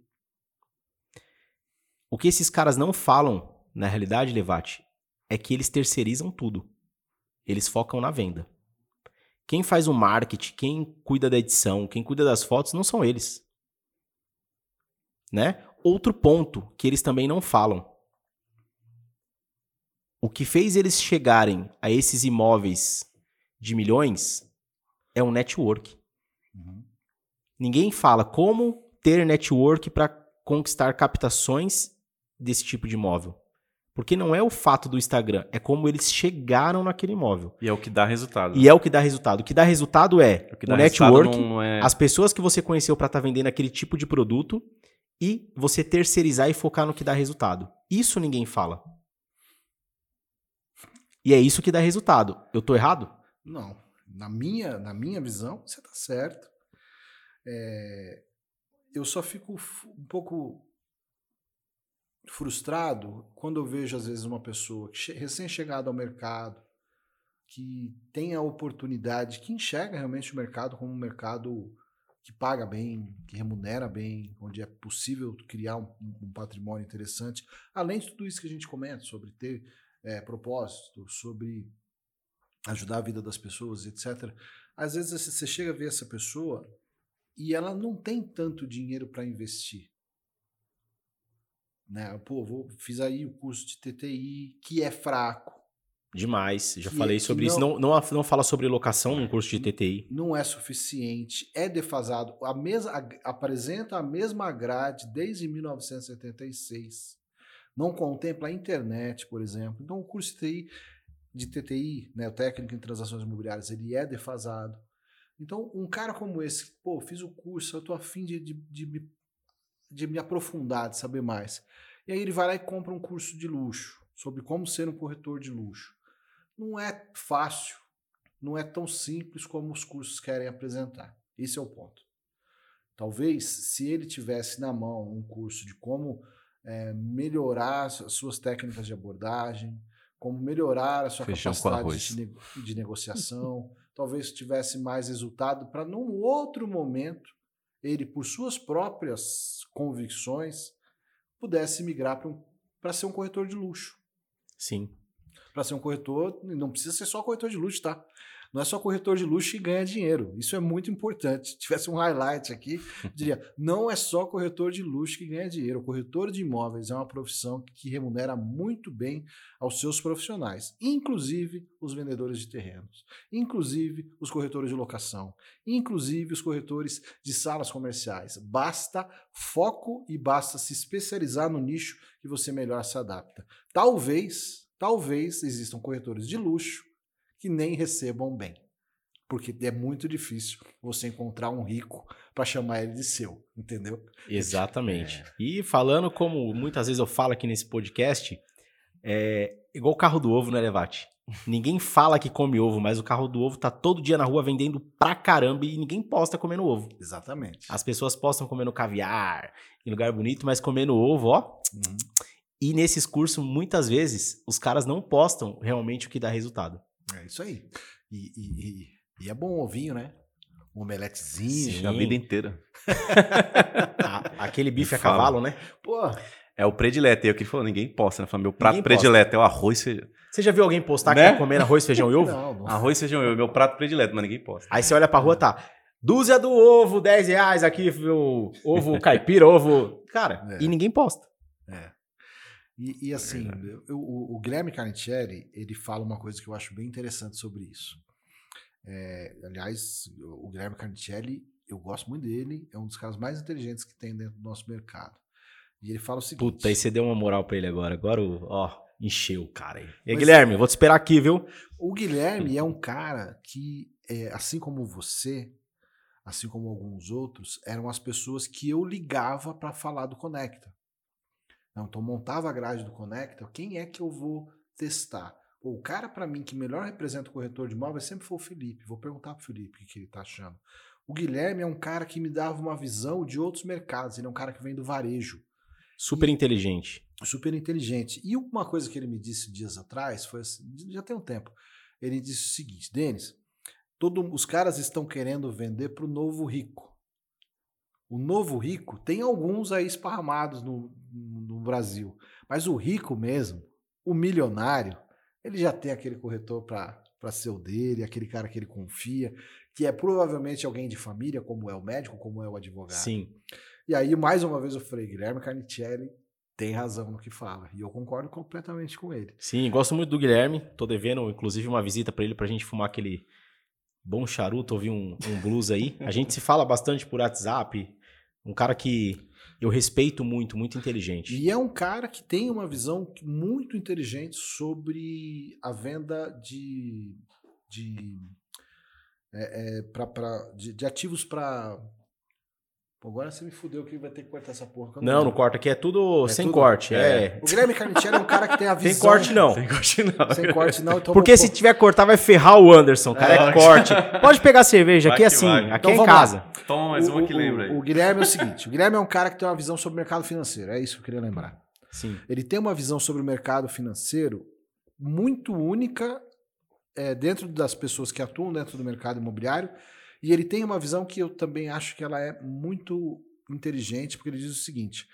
O que esses caras não falam, na realidade, Levate, é que eles terceirizam tudo. Eles focam na venda. Quem faz o marketing, quem cuida da edição, quem cuida das fotos, não são eles. Né? Outro ponto que eles também não falam. O que fez eles chegarem a esses imóveis de milhões é um network. Uhum. Ninguém fala como ter network para conquistar captações desse tipo de imóvel. Porque não é o fato do Instagram, é como eles chegaram naquele imóvel. E é o que dá resultado. E é o que dá resultado. O que dá resultado é o, o network, não é... as pessoas que você conheceu para estar tá vendendo aquele tipo de produto e você terceirizar e focar no que dá resultado. Isso ninguém fala. E é isso que dá resultado. Eu tô errado? Não. Na minha, na minha visão, você tá certo. É... Eu só fico um pouco frustrado quando eu vejo, às vezes, uma pessoa recém-chegada ao mercado, que tem a oportunidade, que enxerga realmente o mercado como um mercado que paga bem, que remunera bem, onde é possível criar um, um patrimônio interessante, além de tudo isso que a gente comenta sobre ter é, propósito, sobre ajudar a vida das pessoas, etc. Às vezes você chega a ver essa pessoa e ela não tem tanto dinheiro para investir. Né? Pô, vou, fiz aí o curso de TTI, que é fraco. Demais, já que falei é, sobre não, isso. Não, não, não fala sobre locação no curso de TTI. Não é suficiente, é defasado. A mesa, a, apresenta a mesma grade desde 1976. Não contempla a internet, por exemplo. Então, o curso de TTI, de TTI né, o técnico em transações imobiliárias, ele é defasado. Então, um cara como esse, pô, fiz o curso, eu tô afim de, de, de me de me aprofundar, de saber mais. E aí ele vai lá e compra um curso de luxo sobre como ser um corretor de luxo. Não é fácil, não é tão simples como os cursos querem apresentar. Esse é o ponto. Talvez, se ele tivesse na mão um curso de como é, melhorar as suas técnicas de abordagem, como melhorar a sua Feijão capacidade de, de negociação, talvez tivesse mais resultado para num outro momento ele, por suas próprias convicções, pudesse migrar para um, ser um corretor de luxo. Sim. Para ser um corretor, não precisa ser só corretor de luxo, tá? Não é só corretor de luxo que ganha dinheiro. Isso é muito importante. Se tivesse um highlight aqui, diria: não é só corretor de luxo que ganha dinheiro. O corretor de imóveis é uma profissão que remunera muito bem aos seus profissionais, inclusive os vendedores de terrenos, inclusive os corretores de locação, inclusive os corretores de salas comerciais. Basta foco e basta se especializar no nicho que você melhor se adapta. Talvez, talvez existam corretores de luxo que nem recebam bem. Porque é muito difícil você encontrar um rico para chamar ele de seu, entendeu? Exatamente. É. E falando como muitas vezes eu falo aqui nesse podcast, é igual o carro do ovo, né, Levate? Ninguém fala que come ovo, mas o carro do ovo tá todo dia na rua vendendo pra caramba e ninguém posta comendo ovo. Exatamente. As pessoas postam comendo caviar, em lugar bonito, mas comendo ovo, ó. Uhum. E nesses cursos, muitas vezes, os caras não postam realmente o que dá resultado. É isso aí. E, e, e é bom ovinho, né? Um omeletezinho. Sim, a vida inteira. Aquele bife a cavalo, né? Pô, É o predileto. E eu que falou, ninguém posta, né? Meu prato predileto é o arroz feijão. Você já viu alguém postar né? que tá comendo arroz, feijão e ovo? Não, não. Arroz, feijão e ovo, meu prato predileto, mas ninguém posta. Aí você olha pra rua, tá. Dúzia do ovo, 10 reais aqui, o ovo caipira, ovo. Cara, é. e ninguém posta. É. E, e assim, é o, o, Guilherme Carnicelli, ele fala uma coisa que eu acho bem interessante sobre isso. É, aliás, o Guilherme Carnicelli, eu gosto muito dele, é um dos caras mais inteligentes que tem dentro do nosso mercado. E ele fala o seguinte... Puta, aí você deu uma moral pra ele agora. Agora, ó, encheu o cara aí. E aí, Guilherme, vou te esperar aqui, viu? O Guilherme é um cara que, é, assim como você, assim como alguns outros, eram as pessoas que eu ligava para falar do Conecta. Então, montava a grade do Conecta, quem é que eu vou testar? o cara, para mim, que melhor representa o corretor de imóveis sempre foi o Felipe. Vou perguntar pro Felipe o que, ele tá achando. O Guilherme é um cara que me dava uma visão de outros mercados. Ele é um cara que vem do varejo. Super e, inteligente. Super inteligente. E uma coisa que ele me disse dias atrás, foi assim, já tem um tempo. Ele disse o seguinte: Denis, todo, os caras estão querendo vender para o novo rico. O novo rico tem alguns aí esparramados no, no Brasil. Mas o rico mesmo, o milionário, ele já tem aquele corretor para ser o dele, aquele cara que ele confia, que é provavelmente alguém de família, como é o médico, como é o advogado. Sim. E aí, mais uma vez, eu falei, Guilherme Carnicelli tem razão no que fala. E eu concordo completamente com ele. Sim, gosto muito do Guilherme. Tô devendo, inclusive, uma visita para ele pra gente fumar aquele bom charuto, ouvir um, um blues aí. A gente se fala bastante por WhatsApp. Um cara que eu respeito muito, muito inteligente. E é um cara que tem uma visão muito inteligente sobre a venda de, de, é, é, pra, pra de, de ativos para Agora você me fudeu que vai ter que cortar essa porra. Não, não, não corta, aqui é tudo é sem tudo? corte. É. é. O Guilherme Carnicelli é um cara que tem a visão. Sem corte não. Sem corte não. Sem corte não. Então Porque se tiver cortar vai ferrar o Anderson, cara, é, é corte. Pode pegar cerveja, aqui é assim, vai. aqui então, é em casa. Lá. Toma mais uma que lembra aí. O, o Guilherme é o seguinte, o Guilherme é um cara que tem uma visão sobre o mercado financeiro, é isso que eu queria lembrar. Sim. Ele tem uma visão sobre o mercado financeiro muito única é, dentro das pessoas que atuam dentro do mercado imobiliário e ele tem uma visão que eu também acho que ela é muito inteligente, porque ele diz o seguinte: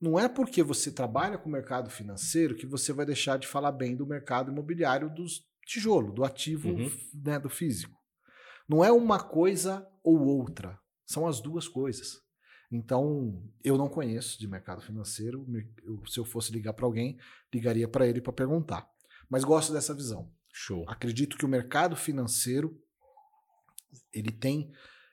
não é porque você trabalha com o mercado financeiro que você vai deixar de falar bem do mercado imobiliário dos tijolo, do ativo uhum. né, do físico. Não é uma coisa ou outra, são as duas coisas. Então, eu não conheço de mercado financeiro. Eu, se eu fosse ligar para alguém, ligaria para ele para perguntar. Mas gosto dessa visão. Show. Acredito que o mercado financeiro ele tem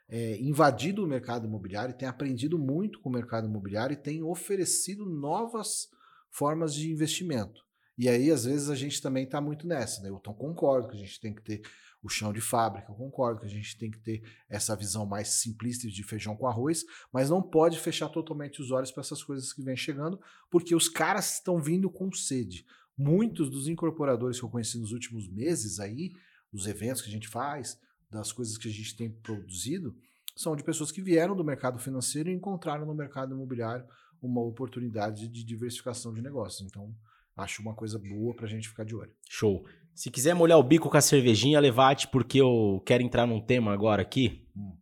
é, invadido o mercado imobiliário, tem aprendido muito com o mercado imobiliário e tem oferecido novas formas de investimento. E aí, às vezes, a gente também está muito nessa. Né? Eu então, concordo que a gente tem que ter o chão de fábrica, eu concordo que a gente tem que ter essa visão mais simplista de feijão com arroz, mas não pode fechar totalmente os olhos para essas coisas que vêm chegando, porque os caras estão vindo com sede. Muitos dos incorporadores que eu conheci nos últimos meses aí, dos eventos que a gente faz, das coisas que a gente tem produzido são de pessoas que vieram do mercado financeiro e encontraram no mercado imobiliário uma oportunidade de diversificação de negócios. Então, acho uma coisa boa para a gente ficar de olho. Show. Se quiser molhar o bico com a cervejinha, levate, porque eu quero entrar num tema agora aqui. Hum.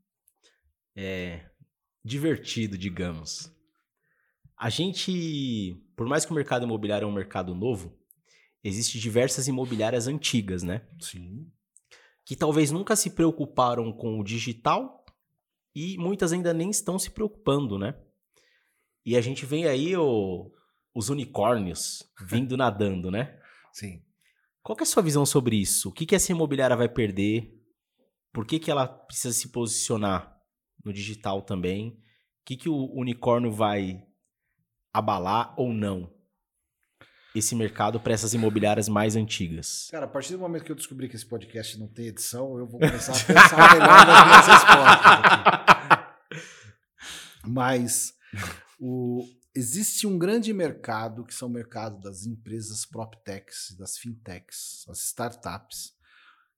É divertido, digamos. A gente, por mais que o mercado imobiliário é um mercado novo, existem diversas imobiliárias antigas, né? Sim que talvez nunca se preocuparam com o digital e muitas ainda nem estão se preocupando, né? E a gente vem aí o, os unicórnios vindo nadando, né? Sim. Qual é a sua visão sobre isso? O que, que essa imobiliária vai perder? Por que, que ela precisa se posicionar no digital também? O que, que o unicórnio vai abalar ou não? Esse mercado para essas imobiliárias mais antigas? Cara, a partir do momento que eu descobri que esse podcast não tem edição, eu vou começar a pensar melhor nas minhas respostas. Mas o, existe um grande mercado, que são o mercado das empresas PropTechs, das fintechs, as startups,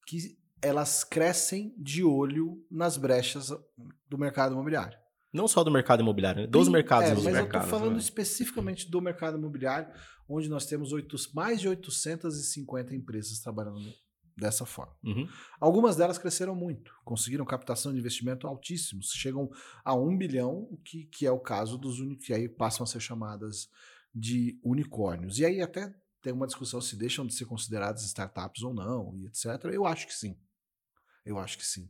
que elas crescem de olho nas brechas do mercado imobiliário. Não só do mercado imobiliário, né? dos mercados é, Mas mercados, eu estou falando né? especificamente do mercado imobiliário, onde nós temos 8, mais de 850 empresas trabalhando dessa forma. Uhum. Algumas delas cresceram muito, conseguiram captação de investimento altíssimos, chegam a um bilhão, que, que é o caso dos únicos que aí passam a ser chamadas de unicórnios. E aí até tem uma discussão se deixam de ser consideradas startups ou não, e etc. Eu acho que sim. Eu acho que sim.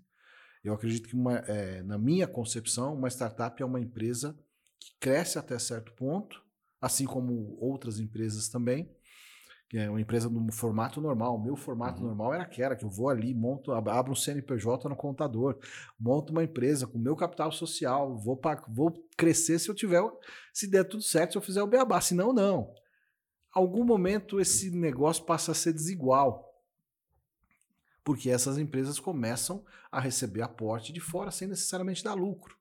Eu acredito que, uma, é, na minha concepção, uma startup é uma empresa que cresce até certo ponto, assim como outras empresas também, é uma empresa no formato normal. O meu formato uhum. normal era aquela que eu vou ali, monto, abro um CNPJ no contador, monto uma empresa com meu capital social, vou, pra, vou crescer se eu tiver, se der tudo certo, se eu fizer o beabá, se não, não. Algum momento esse negócio passa a ser desigual. Porque essas empresas começam a receber aporte de fora sem necessariamente dar lucro.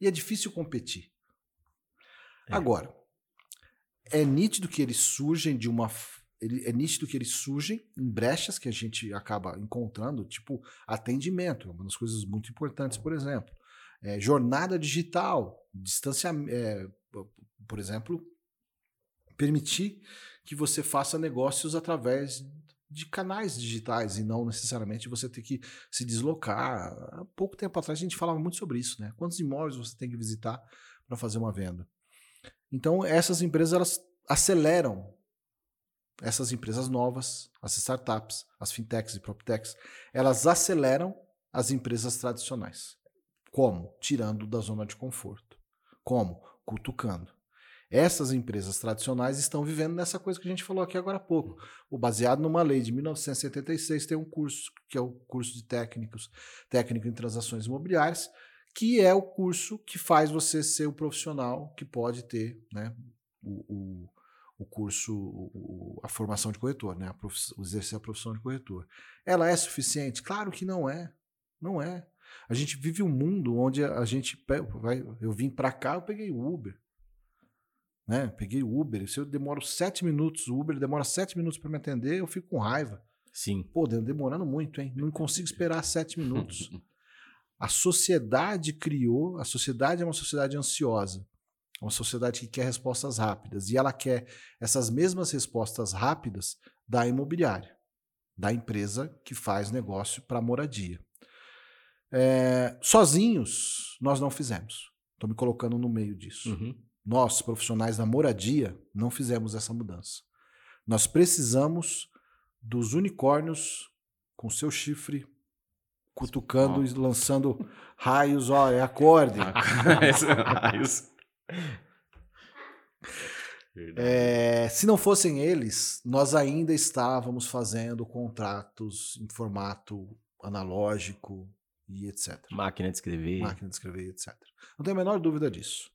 E é difícil competir. É. Agora, é nítido que eles surgem de uma ele, é nítido que eles surgem em brechas que a gente acaba encontrando, tipo atendimento, uma das coisas muito importantes, por exemplo. É, jornada digital, distanciamento, é, por exemplo, permitir que você faça negócios através de canais digitais e não necessariamente você ter que se deslocar. Há pouco tempo atrás a gente falava muito sobre isso, né? Quantos imóveis você tem que visitar para fazer uma venda? Então essas empresas elas aceleram essas empresas novas, as startups, as fintechs e proptechs, elas aceleram as empresas tradicionais. Como? Tirando da zona de conforto. Como? Cutucando. Essas empresas tradicionais estão vivendo nessa coisa que a gente falou aqui agora há pouco. O baseado numa lei de 1976 tem um curso que é o curso de técnicos, técnico em transações imobiliárias, que é o curso que faz você ser o profissional que pode ter, né, o, o o curso, o, a formação de corretor, né? A prof, exercer a profissão de corretor. Ela é suficiente? Claro que não é. Não é. A gente vive um mundo onde a gente eu vim para cá, eu peguei Uber. Né? Peguei Uber. Se eu demoro sete minutos, o Uber demora sete minutos para me atender, eu fico com raiva. Sim. Pô, demorando muito, hein? Não consigo esperar sete minutos. a sociedade criou, a sociedade é uma sociedade ansiosa. Uma sociedade que quer respostas rápidas. E ela quer essas mesmas respostas rápidas da imobiliária, da empresa que faz negócio para moradia. É, sozinhos, nós não fizemos. Estou me colocando no meio disso. Uhum. Nós, profissionais da moradia, não fizemos essa mudança. Nós precisamos dos unicórnios com seu chifre cutucando e lançando raios, olha, acorde. raios. É, se não fossem eles, nós ainda estávamos fazendo contratos em formato analógico e etc. Máquina de escrever. Máquina de escrever, etc. Não tenho a menor dúvida disso.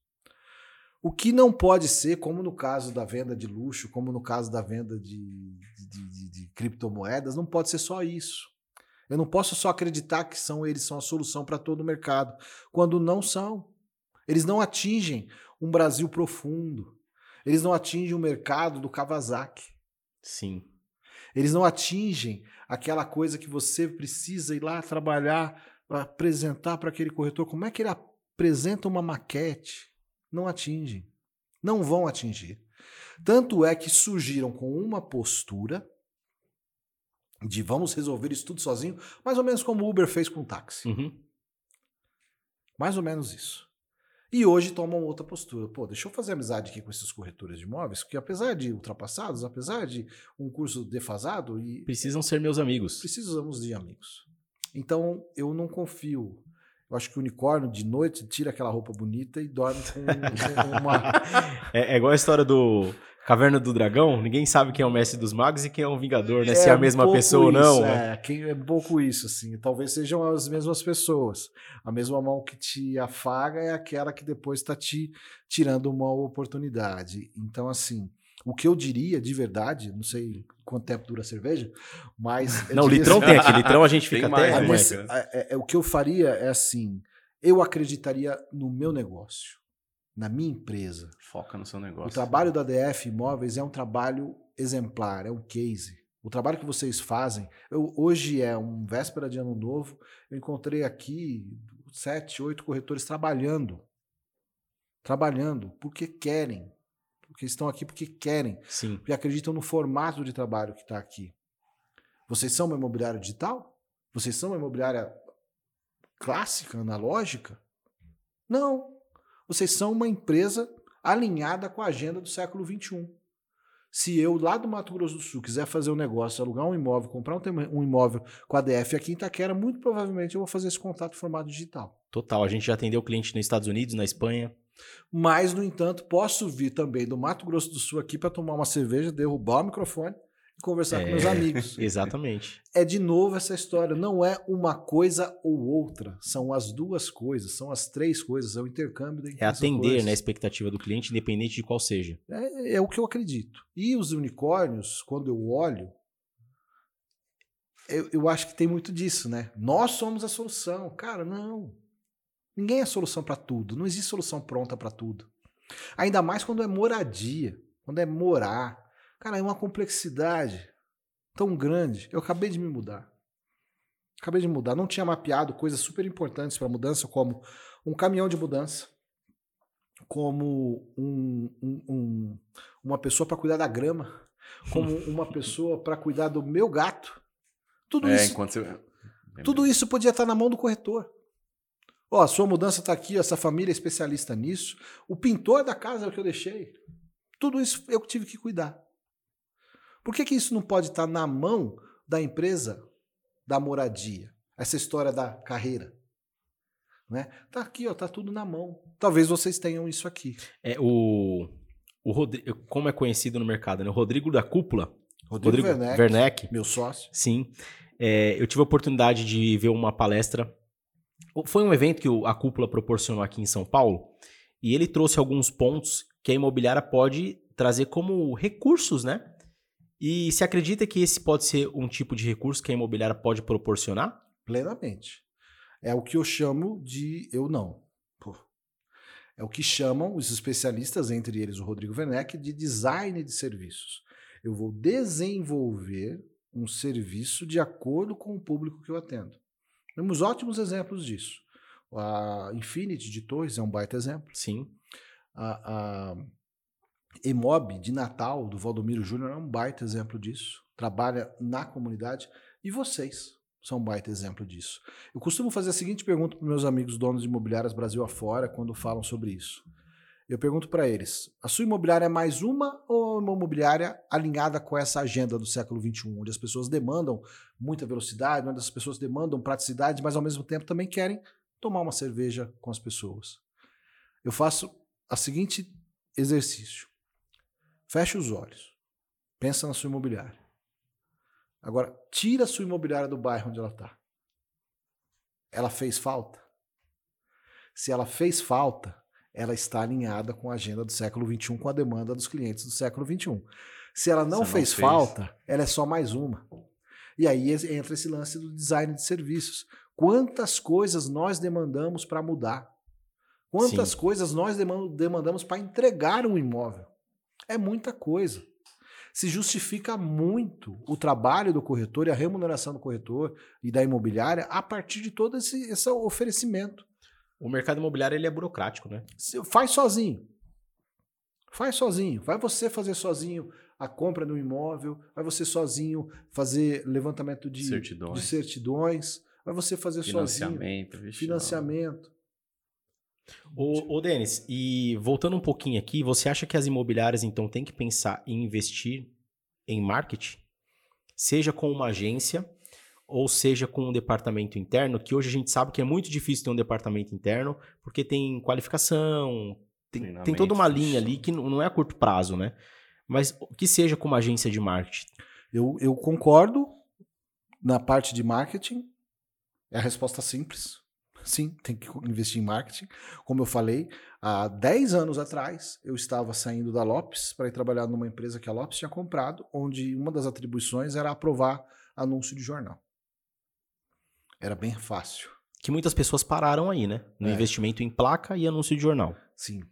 O que não pode ser, como no caso da venda de luxo, como no caso da venda de, de, de, de criptomoedas, não pode ser só isso. Eu não posso só acreditar que são eles são a solução para todo o mercado, quando não são. Eles não atingem um Brasil profundo. Eles não atingem o mercado do Kawasaki. Sim. Eles não atingem aquela coisa que você precisa ir lá trabalhar, apresentar para aquele corretor. Como é que ele apresenta uma maquete? Não atingem. Não vão atingir. Tanto é que surgiram com uma postura de vamos resolver isso tudo sozinho, mais ou menos como o Uber fez com o táxi. Uhum. Mais ou menos isso. E hoje tomam outra postura. Pô, deixa eu fazer amizade aqui com esses corretores de imóveis, que apesar de ultrapassados, apesar de um curso defasado. E, Precisam ser meus amigos. Precisamos de amigos. Então, eu não confio. Eu acho que o unicórnio, de noite, tira aquela roupa bonita e dorme com uma. É, é igual a história do Caverna do Dragão, ninguém sabe quem é o mestre dos magos e quem é o vingador, né? É, Se é a mesma pessoa ou não. Né? É, quem é pouco isso, assim. Talvez sejam as mesmas pessoas. A mesma mão que te afaga é aquela que depois está te tirando uma oportunidade. Então, assim, o que eu diria de verdade, não sei quanto tempo dura a cerveja, mas. Não, litrão assim, tem aqui, litrão a gente fica até. Mais, é, é, é, o que eu faria é assim: eu acreditaria no meu negócio na minha empresa. Foca no seu negócio. O trabalho da DF Imóveis é um trabalho exemplar, é um case. O trabalho que vocês fazem, eu, hoje é um véspera de ano novo, eu encontrei aqui sete, oito corretores trabalhando. Trabalhando porque querem. Porque estão aqui porque querem. Sim. Porque acreditam no formato de trabalho que está aqui. Vocês são uma imobiliária digital? Vocês são uma imobiliária clássica, analógica? Não. Vocês são uma empresa alinhada com a agenda do século XXI. Se eu, lá do Mato Grosso do Sul, quiser fazer um negócio, alugar um imóvel, comprar um imóvel com a DF aqui em Itaquera, muito provavelmente eu vou fazer esse contato em formato digital. Total. A gente já atendeu cliente nos Estados Unidos, na Espanha. Mas, no entanto, posso vir também do Mato Grosso do Sul aqui para tomar uma cerveja, derrubar o microfone e conversar é, com meus amigos. Exatamente. É de novo essa história. Não é uma coisa ou outra. São as duas coisas, são as três coisas, é o intercâmbio É atender né, a expectativa do cliente, independente de qual seja. É, é o que eu acredito. E os unicórnios, quando eu olho, eu, eu acho que tem muito disso, né? Nós somos a solução. Cara, não. Ninguém é solução para tudo. Não existe solução pronta para tudo. Ainda mais quando é moradia, quando é morar. Cara, é uma complexidade tão grande. Eu acabei de me mudar. Acabei de mudar. Não tinha mapeado coisas super importantes para mudança, como um caminhão de mudança, como um, um, um, uma pessoa para cuidar da grama, como uma pessoa para cuidar do meu gato. Tudo é, isso. Você... Tudo isso podia estar na mão do corretor. Ó, a sua mudança está aqui, essa família é especialista nisso. O pintor da casa é o que eu deixei. Tudo isso eu tive que cuidar. Por que, que isso não pode estar tá na mão da empresa da moradia? Essa história da carreira. Né? Tá aqui, ó, tá tudo na mão. Talvez vocês tenham isso aqui. É o, o Rodrigo, como é conhecido no mercado, né? O Rodrigo da Cúpula. Rodrigo, Rodrigo Werneck, Werneck, meu sócio. Sim. É, eu tive a oportunidade de ver uma palestra foi um evento que a cúpula proporcionou aqui em São Paulo e ele trouxe alguns pontos que a imobiliária pode trazer como recursos, né? E se acredita que esse pode ser um tipo de recurso que a imobiliária pode proporcionar? Plenamente. É o que eu chamo de. Eu não. Pô. É o que chamam os especialistas, entre eles o Rodrigo Werneck, de design de serviços. Eu vou desenvolver um serviço de acordo com o público que eu atendo. Temos ótimos exemplos disso. A Infinity de Torres é um baita exemplo. Sim. A, a Emob de Natal, do Valdomiro Júnior, é um baita exemplo disso. Trabalha na comunidade. E vocês são um baita exemplo disso. Eu costumo fazer a seguinte pergunta para meus amigos donos de imobiliárias Brasil afora quando falam sobre isso. Eu pergunto para eles: a sua imobiliária é mais uma ou uma imobiliária alinhada com essa agenda do século XXI, onde as pessoas demandam muita velocidade, onde as pessoas demandam praticidade, mas ao mesmo tempo também querem tomar uma cerveja com as pessoas? Eu faço a seguinte exercício: feche os olhos, pensa na sua imobiliária. Agora, tira a sua imobiliária do bairro onde ela está. Ela fez falta? Se ela fez falta, ela está alinhada com a agenda do século XXI, com a demanda dos clientes do século XXI. Se ela não, fez, não fez falta, ela é só mais uma. E aí entra esse lance do design de serviços. Quantas coisas nós demandamos para mudar? Quantas Sim. coisas nós demandamos para entregar um imóvel? É muita coisa. Se justifica muito o trabalho do corretor e a remuneração do corretor e da imobiliária a partir de todo esse, esse oferecimento. O mercado imobiliário ele é burocrático, né? Faz sozinho. Faz sozinho. Vai você fazer sozinho a compra do imóvel, vai você sozinho fazer levantamento de certidões, de certidões vai você fazer financiamento, sozinho vixe, financiamento. Ô, ô Denis, e voltando um pouquinho aqui, você acha que as imobiliárias então têm que pensar em investir em marketing? Seja com uma agência ou seja com um departamento interno, que hoje a gente sabe que é muito difícil ter um departamento interno, porque tem qualificação, tem, tem toda uma linha ali que não é a curto prazo, né? Mas que seja com uma agência de marketing. Eu, eu concordo na parte de marketing, é a resposta simples. Sim, tem que investir em marketing. Como eu falei, há 10 anos atrás, eu estava saindo da Lopes para ir trabalhar numa empresa que a Lopes tinha comprado, onde uma das atribuições era aprovar anúncio de jornal. Era bem fácil. Que muitas pessoas pararam aí, né? No é. investimento em placa e anúncio de jornal. Sim.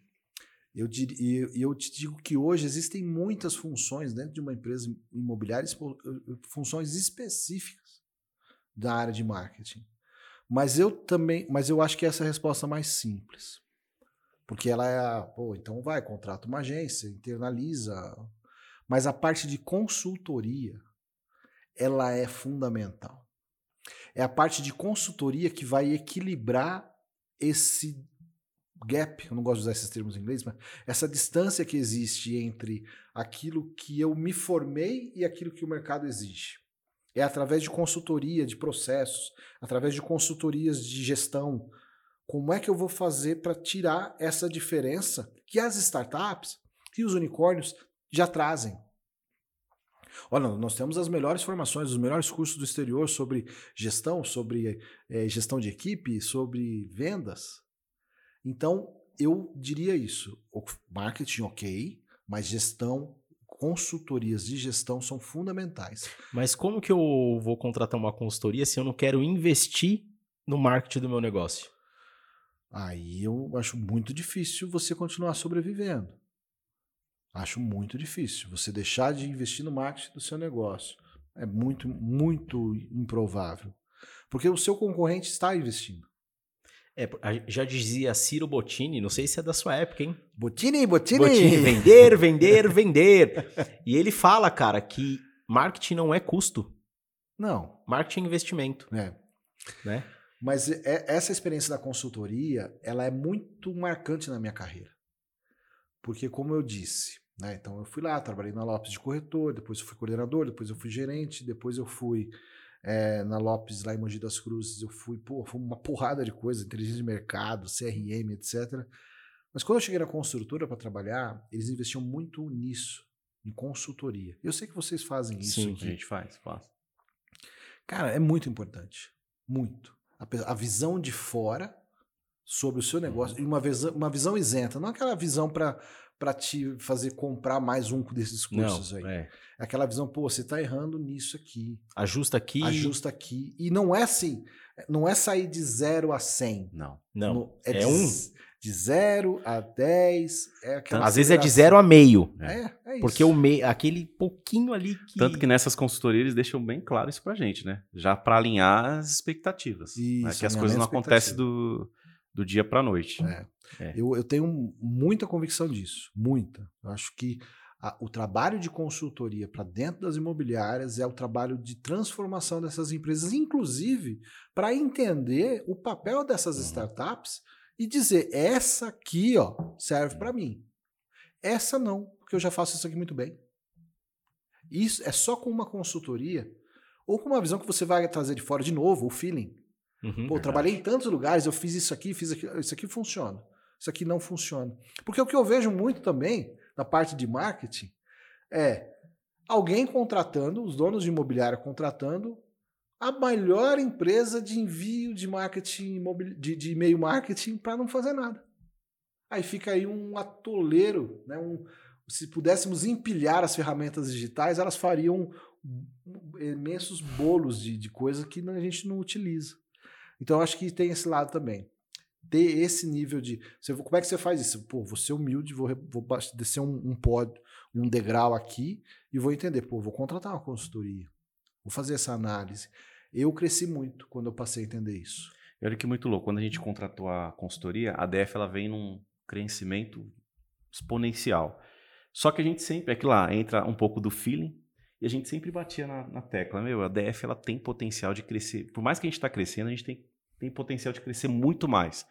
Eu, dir, eu te digo que hoje existem muitas funções dentro de uma empresa imobiliária, funções específicas da área de marketing. Mas eu também, mas eu acho que essa é a resposta mais simples. Porque ela é, a, pô, então vai, contrata uma agência, internaliza. Mas a parte de consultoria, ela é fundamental é a parte de consultoria que vai equilibrar esse gap, eu não gosto de usar esses termos em inglês, mas essa distância que existe entre aquilo que eu me formei e aquilo que o mercado exige. É através de consultoria de processos, através de consultorias de gestão. Como é que eu vou fazer para tirar essa diferença que as startups e os unicórnios já trazem? Olha, nós temos as melhores formações, os melhores cursos do exterior sobre gestão, sobre é, gestão de equipe, sobre vendas. Então, eu diria isso. O marketing, ok, mas gestão, consultorias de gestão são fundamentais. Mas como que eu vou contratar uma consultoria se eu não quero investir no marketing do meu negócio? Aí eu acho muito difícil você continuar sobrevivendo. Acho muito difícil. Você deixar de investir no marketing do seu negócio. É muito, muito improvável. Porque o seu concorrente está investindo. É, já dizia Ciro Bottini, não sei se é da sua época, hein? Bottini, Bottini! Bottini vender, vender, vender. E ele fala, cara, que marketing não é custo. Não. Marketing é investimento. É. Né? Mas é, essa experiência da consultoria, ela é muito marcante na minha carreira. Porque, como eu disse, né? Então eu fui lá, trabalhei na Lopes de corretor, depois eu fui coordenador, depois eu fui gerente, depois eu fui é, na Lopes, lá em Mogi das Cruzes, eu fui, pô, foi uma porrada de coisa, inteligência de mercado, CRM, etc. Mas quando eu cheguei na construtora para trabalhar, eles investiam muito nisso, em consultoria. Eu sei que vocês fazem isso. Sim, aqui. a gente faz, faz. Cara, é muito importante. Muito. A, a visão de fora sobre o seu negócio uhum. e uma visão, uma visão isenta, não aquela visão para para te fazer comprar mais um desses cursos não, aí. É. aquela visão, pô, você tá errando nisso aqui. Ajusta aqui. Ajusta aqui. E não é assim, não é sair de 0 a 100. Não. Não. No, é, é de, um. De 0 a 10. É aquela Às vezes é de 0 a meio. É, é isso. Porque o meio, aquele pouquinho ali que. Tanto que nessas consultorias eles deixam bem claro isso pra gente, né? Já para alinhar as expectativas. Isso, né? Que as coisas não acontecem do do dia para a noite. É. É. Eu, eu tenho muita convicção disso, muita. Eu acho que a, o trabalho de consultoria para dentro das imobiliárias é o trabalho de transformação dessas empresas, inclusive para entender o papel dessas uhum. startups e dizer: essa aqui ó, serve para mim. Essa não, porque eu já faço isso aqui muito bem. Isso é só com uma consultoria ou com uma visão que você vai trazer de fora de novo, o feeling. Uhum, Pô, trabalhei em tantos lugares, eu fiz isso aqui, fiz aquilo, isso aqui funciona. Isso aqui não funciona. Porque o que eu vejo muito também na parte de marketing é alguém contratando, os donos de imobiliária contratando a melhor empresa de envio de marketing, de, de e-mail marketing para não fazer nada. Aí fica aí um atoleiro, né? Um, se pudéssemos empilhar as ferramentas digitais, elas fariam imensos bolos de, de coisa que a gente não utiliza. Então, acho que tem esse lado também. Ter esse nível de. Você, como é que você faz isso? Pô, vou ser humilde, vou, vou descer um, um pódio, um degrau aqui e vou entender. Pô, vou contratar uma consultoria. Vou fazer essa análise. Eu cresci muito quando eu passei a entender isso. E olha que muito louco. Quando a gente contratou a consultoria, a DF ela vem num crescimento exponencial. Só que a gente sempre, é que lá entra um pouco do feeling, e a gente sempre batia na, na, tecla, meu, a DF ela tem potencial de crescer. Por mais que a gente está crescendo, a gente tem tem potencial de crescer muito mais.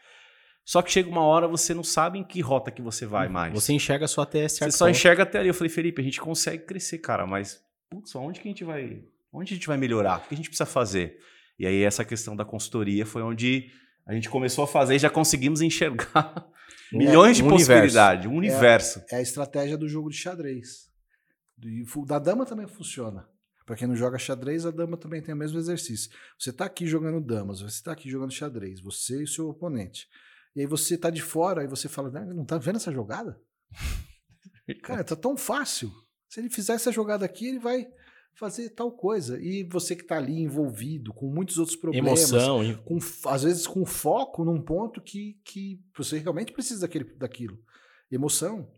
Só que chega uma hora você não sabe em que rota que você vai mais. Você enxerga só até certo Você só enxerga até ali. Eu falei, Felipe, a gente consegue crescer, cara, mas putz, onde que a gente vai, onde a gente vai melhorar? O que a gente precisa fazer? E aí essa questão da consultoria foi onde a gente começou a fazer e já conseguimos enxergar é, milhões de um possibilidades, um universo. É a, é a estratégia do jogo de xadrez. Da dama também funciona. Para quem não joga xadrez, a dama também tem o mesmo exercício. Você está aqui jogando damas, você está aqui jogando xadrez, você e o seu oponente. E aí você está de fora e você fala, não está vendo essa jogada? Cara, tá tão fácil. Se ele fizer essa jogada aqui, ele vai fazer tal coisa. E você que está ali envolvido com muitos outros problemas, emoção, com, às vezes com foco num ponto que, que você realmente precisa daquele, daquilo. Emoção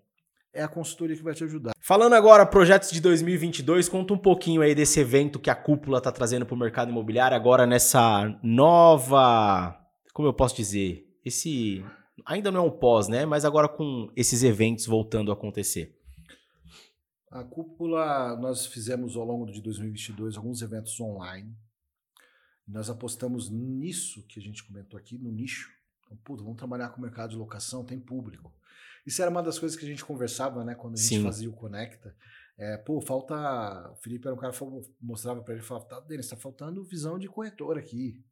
é a consultoria que vai te ajudar. Falando agora projetos de 2022, conta um pouquinho aí desse evento que a cúpula está trazendo para o mercado imobiliário agora nessa nova, como eu posso dizer, esse ainda não é um pós, né? Mas agora com esses eventos voltando a acontecer. A cúpula, nós fizemos ao longo de 2022 alguns eventos online. Nós apostamos nisso que a gente comentou aqui, no nicho, Então, vamos trabalhar com o mercado de locação, tem público. Isso era uma das coisas que a gente conversava, né, quando a gente Sim. fazia o Conecta. É, pô, falta. O Felipe era um cara que mostrava para ele, falava, tá, Denis, tá faltando visão de corretor aqui.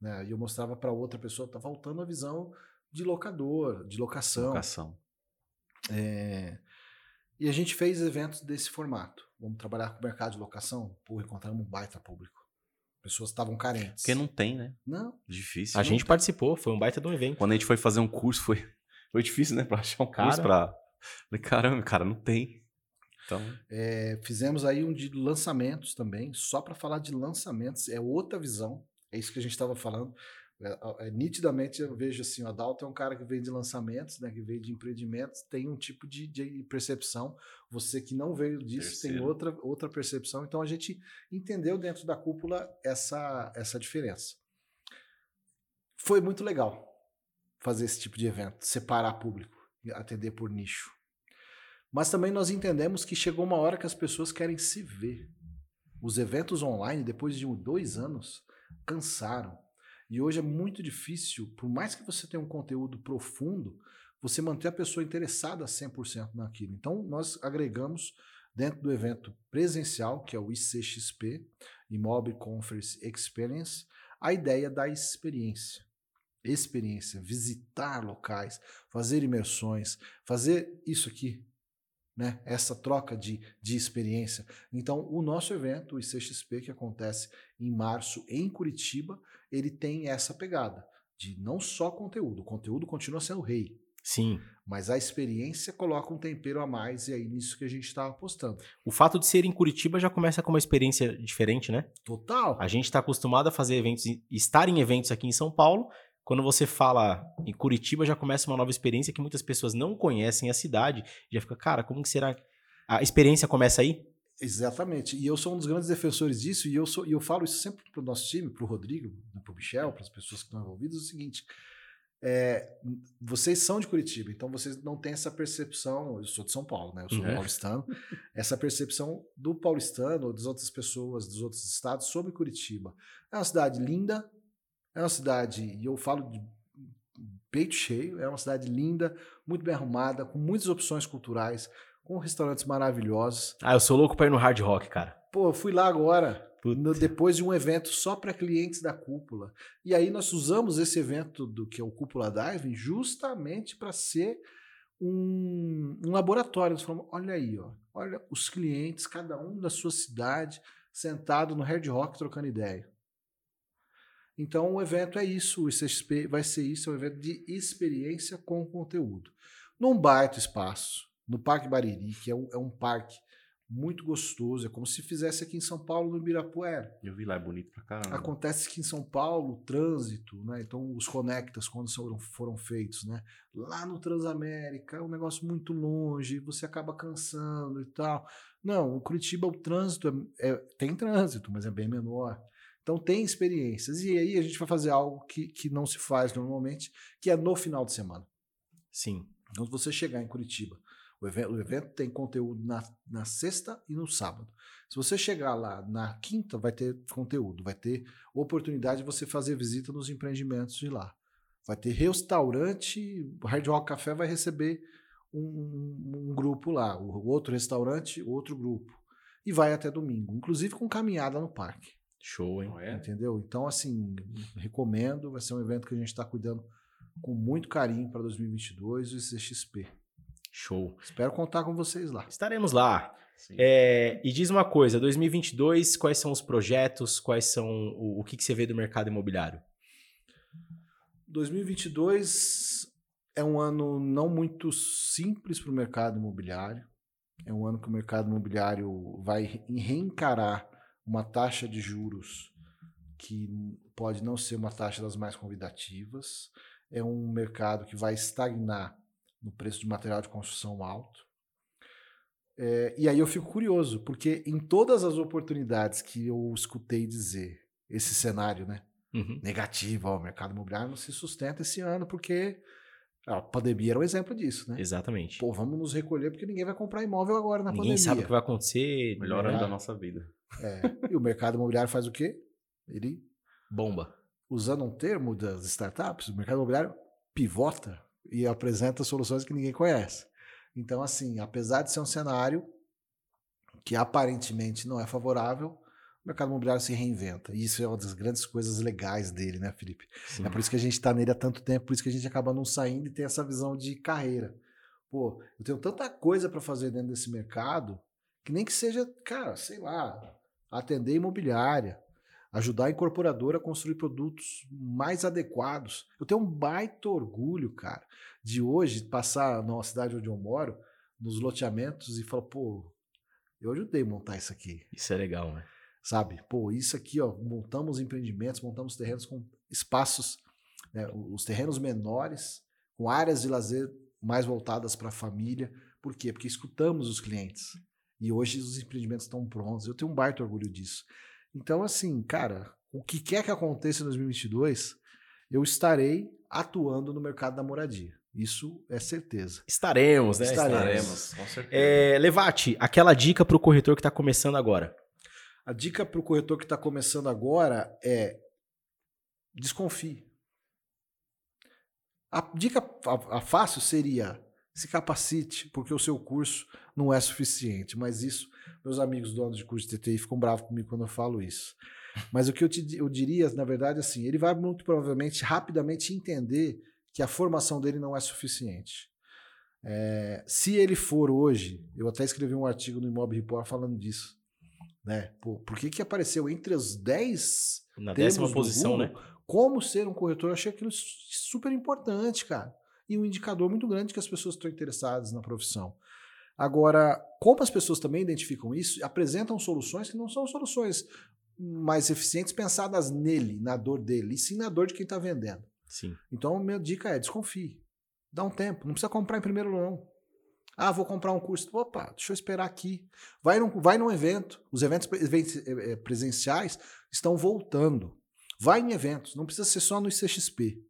Né? E eu mostrava para outra pessoa, tá faltando a visão de locador, de locação. Locação. É, e a gente fez eventos desse formato. Vamos trabalhar com o mercado de locação? Pô, encontramos um baita público. Pessoas estavam carentes. Porque não tem, né? Não. Difícil. A gente tem. participou, foi um baita de um evento. Quando a gente foi fazer um curso, foi, foi difícil, né? Pra achar um cara, curso pra. Falei, caramba, cara, não tem. Então... É, fizemos aí um de lançamentos também, só para falar de lançamentos, é outra visão. É isso que a gente estava falando. É, é, nitidamente eu vejo assim, o Adalto é um cara que vem de lançamentos, né, que veio de empreendimentos, tem um tipo de, de percepção. Você que não veio disso Terceiro. tem outra, outra percepção. Então a gente entendeu dentro da cúpula essa, essa diferença. Foi muito legal fazer esse tipo de evento, separar público, atender por nicho. Mas também nós entendemos que chegou uma hora que as pessoas querem se ver. Os eventos online, depois de dois anos, cansaram e hoje é muito difícil, por mais que você tenha um conteúdo profundo, você manter a pessoa interessada 100% naquilo. Então, nós agregamos dentro do evento presencial, que é o ICXP, Immobile Conference Experience, a ideia da experiência. Experiência, visitar locais, fazer imersões, fazer isso aqui, né? essa troca de, de experiência. Então, o nosso evento, o ICXP, que acontece em março em Curitiba, ele tem essa pegada de não só conteúdo, o conteúdo continua sendo rei. Sim. Mas a experiência coloca um tempero a mais e é nisso que a gente está apostando. O fato de ser em Curitiba já começa com uma experiência diferente, né? Total. A gente está acostumado a fazer eventos, estar em eventos aqui em São Paulo. Quando você fala em Curitiba, já começa uma nova experiência que muitas pessoas não conhecem a cidade. Já fica, cara, como que será? A experiência começa aí? Exatamente. E eu sou um dos grandes defensores disso, e eu, sou, e eu falo isso sempre para o nosso time, para o Rodrigo, né, para o Michel, para as pessoas que estão envolvidas, é o seguinte. É, vocês são de Curitiba, então vocês não têm essa percepção. Eu sou de São Paulo, né? Eu sou uhum. paulistano. essa percepção do paulistano, ou das outras pessoas, dos outros estados sobre Curitiba. É uma cidade linda, é uma cidade, e eu falo de peito cheio, é uma cidade linda, muito bem arrumada, com muitas opções culturais, com restaurantes maravilhosos. Ah, eu sou louco para ir no Hard Rock, cara. Pô, eu fui lá agora, no, depois de um evento só para clientes da cúpula. E aí nós usamos esse evento do que é o Cúpula Diving justamente para ser um, um laboratório. Nós falamos, olha aí, ó, olha os clientes, cada um da sua cidade, sentado no Hard Rock trocando ideia. Então o evento é isso, o ICXP vai ser isso, é um evento de experiência com conteúdo. Num baita espaço, no Parque Bariri, que é um, é um parque muito gostoso. É como se fizesse aqui em São Paulo, no Ibirapuera. Eu vi lá, é bonito pra caramba. Acontece que em São Paulo, trânsito, né? Então, os conectas, quando foram, foram feitos, né? Lá no Transamérica, é um negócio muito longe, você acaba cansando e tal. Não, o Curitiba, o trânsito é, é, tem trânsito, mas é bem menor. Então tem experiências. E aí a gente vai fazer algo que, que não se faz normalmente, que é no final de semana. Sim. Então, você chegar em Curitiba, o evento, o evento tem conteúdo na, na sexta e no sábado. Se você chegar lá na quinta, vai ter conteúdo, vai ter oportunidade de você fazer visita nos empreendimentos de lá. Vai ter restaurante, o Hard Rock Café vai receber um, um, um grupo lá, o outro restaurante, outro grupo. E vai até domingo, inclusive com caminhada no parque. Show, hein? É? Entendeu? Então, assim, recomendo. Vai ser um evento que a gente está cuidando com muito carinho para 2022, o CXP. Show. Espero contar com vocês lá. Estaremos lá. É, e diz uma coisa, 2022, quais são os projetos, quais são o, o que, que você vê do mercado imobiliário? 2022 é um ano não muito simples para o mercado imobiliário. É um ano que o mercado imobiliário vai reencarar uma taxa de juros que pode não ser uma taxa das mais convidativas. É um mercado que vai estagnar no preço de material de construção alto. É, e aí eu fico curioso, porque em todas as oportunidades que eu escutei dizer esse cenário né, uhum. negativo, ó, o mercado imobiliário não se sustenta esse ano porque a pandemia era um exemplo disso, né? Exatamente. Pô, vamos nos recolher porque ninguém vai comprar imóvel agora na ninguém pandemia. Ninguém sabe o que vai acontecer. Melhor ano da nossa vida. É. E o mercado imobiliário faz o quê? Ele bomba. Usando um termo das startups, o mercado imobiliário pivota e apresenta soluções que ninguém conhece. Então, assim, apesar de ser um cenário que aparentemente não é favorável, o mercado imobiliário se reinventa. E isso é uma das grandes coisas legais dele, né, Felipe? Sim. É por isso que a gente está nele há tanto tempo, por isso que a gente acaba não saindo e tem essa visão de carreira. Pô, eu tenho tanta coisa para fazer dentro desse mercado que nem que seja, cara, sei lá, atender imobiliária, ajudar a incorporadora a construir produtos mais adequados. Eu tenho um baita orgulho, cara, de hoje passar na cidade onde eu moro, nos loteamentos e falar, pô, eu ajudei a montar isso aqui. Isso é legal, né? Sabe? Pô, isso aqui, ó, montamos empreendimentos, montamos terrenos com espaços, né, os terrenos menores, com áreas de lazer mais voltadas para a família. Por quê? Porque escutamos os clientes. E hoje os empreendimentos estão prontos. Eu tenho um baita orgulho disso. Então, assim, cara, o que quer que aconteça em 2022, eu estarei atuando no mercado da moradia. Isso é certeza. Estaremos, né? Estaremos, Estaremos com certeza. É, Levate, aquela dica para o corretor que está começando agora. A dica para o corretor que está começando agora é desconfie. A dica a, a fácil seria se capacite, porque o seu curso não é suficiente. Mas isso, meus amigos donos de curso de TTI ficam bravos comigo quando eu falo isso. Mas o que eu, te, eu diria, na verdade, assim, ele vai muito provavelmente rapidamente entender que a formação dele não é suficiente. É, se ele for hoje, eu até escrevi um artigo no Imob Report falando disso. Né? Pô, por que, que apareceu entre os 10 na décima posição, Google, né? Como ser um corretor? Eu achei aquilo super importante, cara e um indicador muito grande que as pessoas estão interessadas na profissão. Agora, como as pessoas também identificam isso, apresentam soluções que não são soluções mais eficientes pensadas nele, na dor dele, e sim na dor de quem está vendendo. Sim. Então, minha dica é desconfie. Dá um tempo. Não precisa comprar em primeiro não. Ah, vou comprar um curso. Opa, deixa eu esperar aqui. Vai num, vai num evento. Os eventos eh, eh, presenciais estão voltando. Vai em eventos. Não precisa ser só no ICXP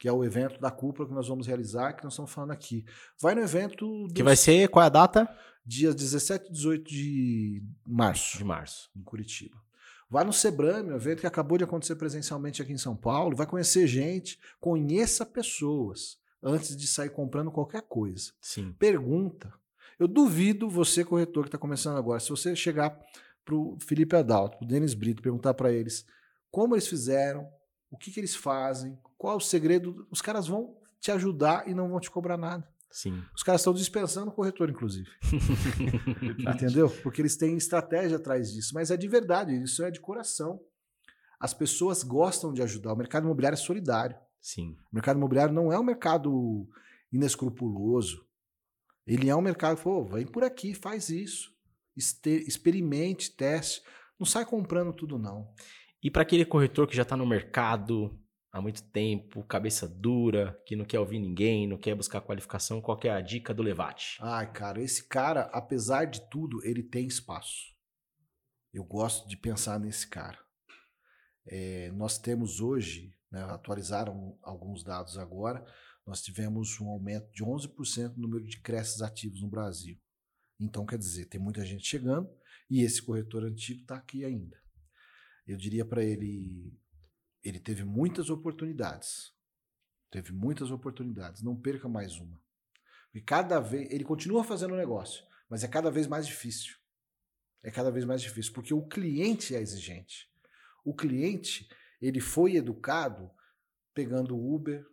que é o evento da cúpula que nós vamos realizar, que nós estamos falando aqui. Vai no evento. Dos... Que vai ser, qual é a data? Dias 17 e 18 de março. De março. Em Curitiba. Vai no Sebrame, um evento que acabou de acontecer presencialmente aqui em São Paulo. Vai conhecer gente, conheça pessoas antes de sair comprando qualquer coisa. Sim. Pergunta. Eu duvido você, corretor que está começando agora, se você chegar para o Felipe Adalto, para o Denis Brito, perguntar para eles como eles fizeram, o que, que eles fazem, qual é o segredo? Os caras vão te ajudar e não vão te cobrar nada. Sim. Os caras estão dispensando o corretor, inclusive. Entendeu? Porque eles têm estratégia atrás disso. Mas é de verdade, isso é de coração. As pessoas gostam de ajudar. O mercado imobiliário é solidário. Sim. O mercado imobiliário não é um mercado inescrupuloso. Ele é um mercado, pô, vem por aqui, faz isso. experimente, teste. Não sai comprando tudo, não. E para aquele corretor que já está no mercado, há muito tempo, cabeça dura, que não quer ouvir ninguém, não quer buscar qualificação, qual é a dica do Levate? Ai, cara, esse cara, apesar de tudo, ele tem espaço. Eu gosto de pensar nesse cara. É, nós temos hoje, né, atualizaram alguns dados agora, nós tivemos um aumento de 11% no número de creches ativos no Brasil. Então, quer dizer, tem muita gente chegando e esse corretor antigo está aqui ainda. Eu diria para ele ele teve muitas oportunidades. Teve muitas oportunidades. Não perca mais uma. E cada vez. Ele continua fazendo o negócio, mas é cada vez mais difícil. É cada vez mais difícil, porque o cliente é exigente. O cliente, ele foi educado pegando Uber,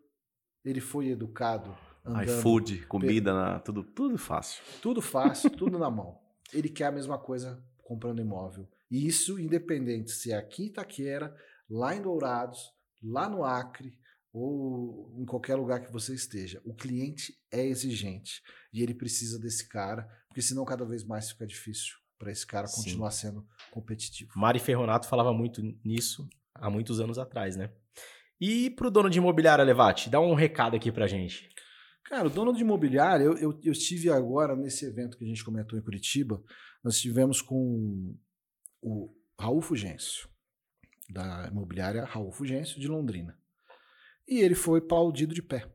ele foi educado andando. iFood, comida, na, tudo, tudo fácil. Tudo fácil, tudo na mão. Ele quer a mesma coisa comprando imóvel. E isso independente se é aqui em Itaquera, lá em Dourados, lá no Acre ou em qualquer lugar que você esteja. O cliente é exigente e ele precisa desse cara, porque senão cada vez mais fica difícil para esse cara Sim. continuar sendo competitivo. Mari Ferronato falava muito nisso há muitos anos atrás, né? E para o dono de imobiliária, Levate, dá um recado aqui para gente. Cara, o dono de imobiliária, eu, eu, eu, estive agora nesse evento que a gente comentou em Curitiba, nós estivemos com o Raul Fugêncio da imobiliária Raul Fugêncio, de Londrina. E ele foi aplaudido de pé.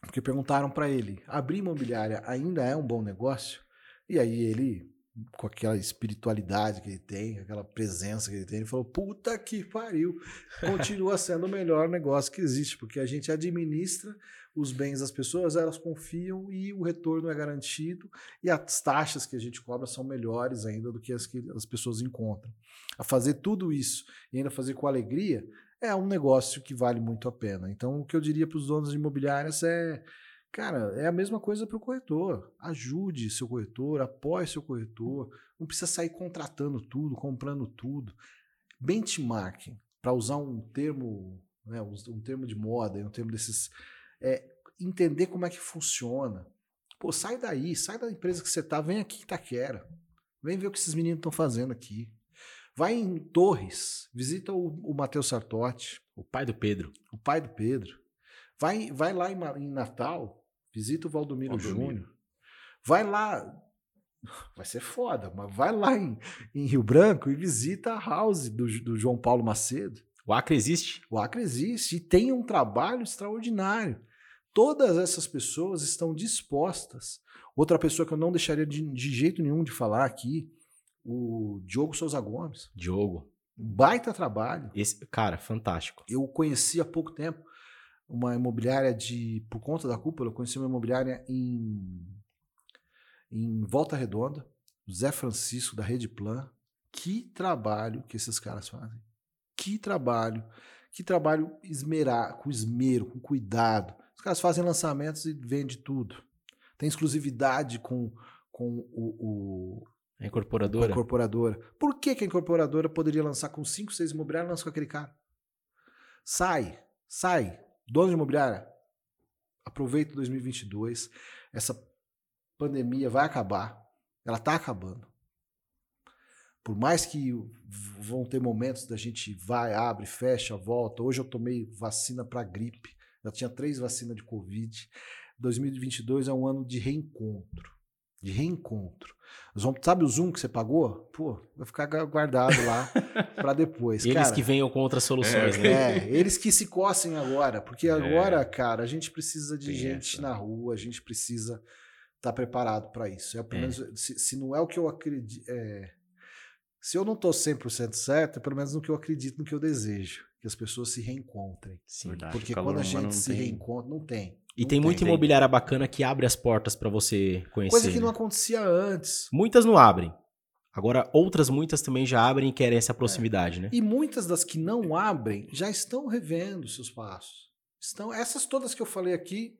Porque perguntaram para ele: abrir imobiliária ainda é um bom negócio? E aí ele com aquela espiritualidade que ele tem, aquela presença que ele tem, ele falou: puta que pariu, continua sendo o melhor negócio que existe, porque a gente administra os bens das pessoas, elas confiam e o retorno é garantido, e as taxas que a gente cobra são melhores ainda do que as que as pessoas encontram. A fazer tudo isso e ainda fazer com alegria é um negócio que vale muito a pena. Então, o que eu diria para os donos de imobiliárias é Cara, é a mesma coisa para o corretor. Ajude seu corretor, apoie seu corretor. Não precisa sair contratando tudo, comprando tudo. Benchmarking, para usar um termo, né, um termo de moda, um termo desses. É, entender como é que funciona. Pô, sai daí, sai da empresa que você está, vem aqui em Itaquera. Vem ver o que esses meninos estão fazendo aqui. Vai em Torres, visita o, o Matheus Sartotti. O pai do Pedro. O pai do Pedro. Vai, vai lá em, em Natal, Visita o Valdomiro, Júnior. Vai lá. Vai ser foda, mas vai lá em, em Rio Branco e visita a house do, do João Paulo Macedo. O Acre existe? O Acre existe e tem um trabalho extraordinário. Todas essas pessoas estão dispostas. Outra pessoa que eu não deixaria de, de jeito nenhum de falar aqui, o Diogo Souza Gomes. Diogo. Baita trabalho. Esse, cara, fantástico. Eu conheci há pouco tempo uma imobiliária de. Por conta da cúpula, eu conheci uma imobiliária em, em Volta Redonda, Zé Francisco, da Rede Plan. Que trabalho que esses caras fazem. Que trabalho. Que trabalho esmerar, com esmero, com cuidado. Os caras fazem lançamentos e vendem tudo. Tem exclusividade com, com o, o a incorporadora? A incorporadora. Por que, que a incorporadora poderia lançar com 5, 6 imobiliários e lança com aquele cara? Sai, sai. Dono de imobiliária, aproveita 2022. Essa pandemia vai acabar. Ela está acabando. Por mais que vão ter momentos da gente vai, abre, fecha, volta. Hoje eu tomei vacina para gripe. Já tinha três vacinas de Covid. 2022 é um ano de reencontro de reencontro. Sabe o Zoom que você pagou? Pô, vai ficar guardado lá para depois. eles cara, que venham com outras soluções, é, né? É, eles que se coçem agora, porque é. agora, cara, a gente precisa de Tem gente essa. na rua, a gente precisa estar tá preparado para isso. É, pelo é. menos, se, se, não é o que eu acredito. É, se eu não estou 100% certo, é pelo menos no que eu acredito, no que eu desejo. Que as pessoas se reencontrem. Sim, verdade. Porque quando a gente se tem. reencontra, não tem. E não tem, muita imobiliária bacana que abre as portas para você conhecer. Coisa que não acontecia antes. Muitas não abrem. Agora, outras muitas também já abrem e querem essa proximidade, é. né? E muitas das que não abrem já estão revendo seus passos. Estão essas todas que eu falei aqui.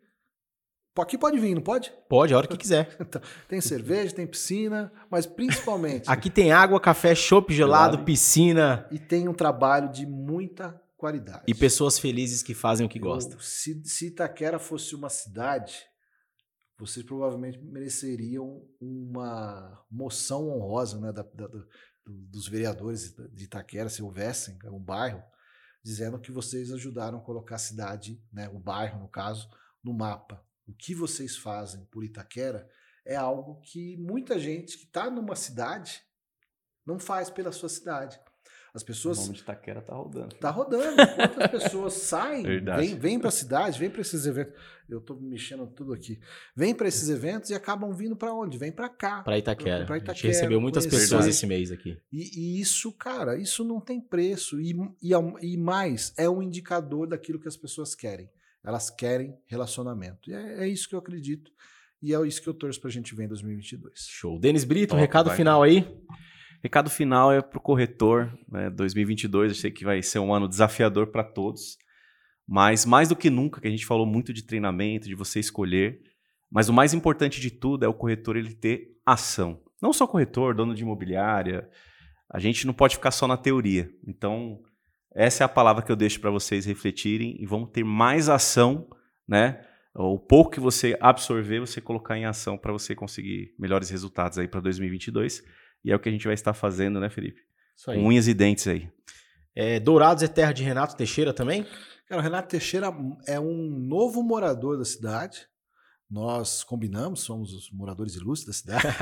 Aqui pode vir, não pode? Pode, a hora que quiser. Então, tem cerveja, tem piscina, mas principalmente. aqui tem água, café, chopp gelado, piscina. E tem um trabalho de muita qualidade. E pessoas felizes que fazem o que gostam. Se, se Itaquera fosse uma cidade, vocês provavelmente mereceriam uma moção honrosa né, da, da, da, dos vereadores de Itaquera, se houvessem, um bairro, dizendo que vocês ajudaram a colocar a cidade, né, o bairro no caso, no mapa. O que vocês fazem por Itaquera é algo que muita gente que está numa cidade não faz pela sua cidade. As pessoas. O nome de Itaquera tá rodando. Tá rodando. Quantas pessoas saem, vêm, vêm para a cidade, vêm para esses eventos. Eu estou mexendo tudo aqui. Vêm para esses eventos e acabam vindo para onde? Vêm para cá. Para Itaquera. Pra, Itaquera. A gente recebeu muitas conhecer. pessoas esse mês aqui. E, e, isso, cara, isso não tem preço. E, e, e mais, é um indicador daquilo que as pessoas querem. Elas querem relacionamento. E é, é isso que eu acredito. E é isso que eu torço para a gente ver em 2022. Show. Denis Brito, Top, recado vai, final aí. Recado final é para o corretor. Né? 2022 eu sei que vai ser um ano desafiador para todos. Mas mais do que nunca, que a gente falou muito de treinamento, de você escolher. Mas o mais importante de tudo é o corretor ele ter ação. Não só corretor, dono de imobiliária. A gente não pode ficar só na teoria. Então, essa é a palavra que eu deixo para vocês refletirem e vão ter mais ação, né? O pouco que você absorver, você colocar em ação para você conseguir melhores resultados aí para 2022. E é o que a gente vai estar fazendo, né, Felipe? Isso aí. Com unhas e dentes aí. É, Dourados é terra de Renato Teixeira também? Cara, o Renato Teixeira é um novo morador da cidade. Nós combinamos, somos os moradores ilustres da cidade.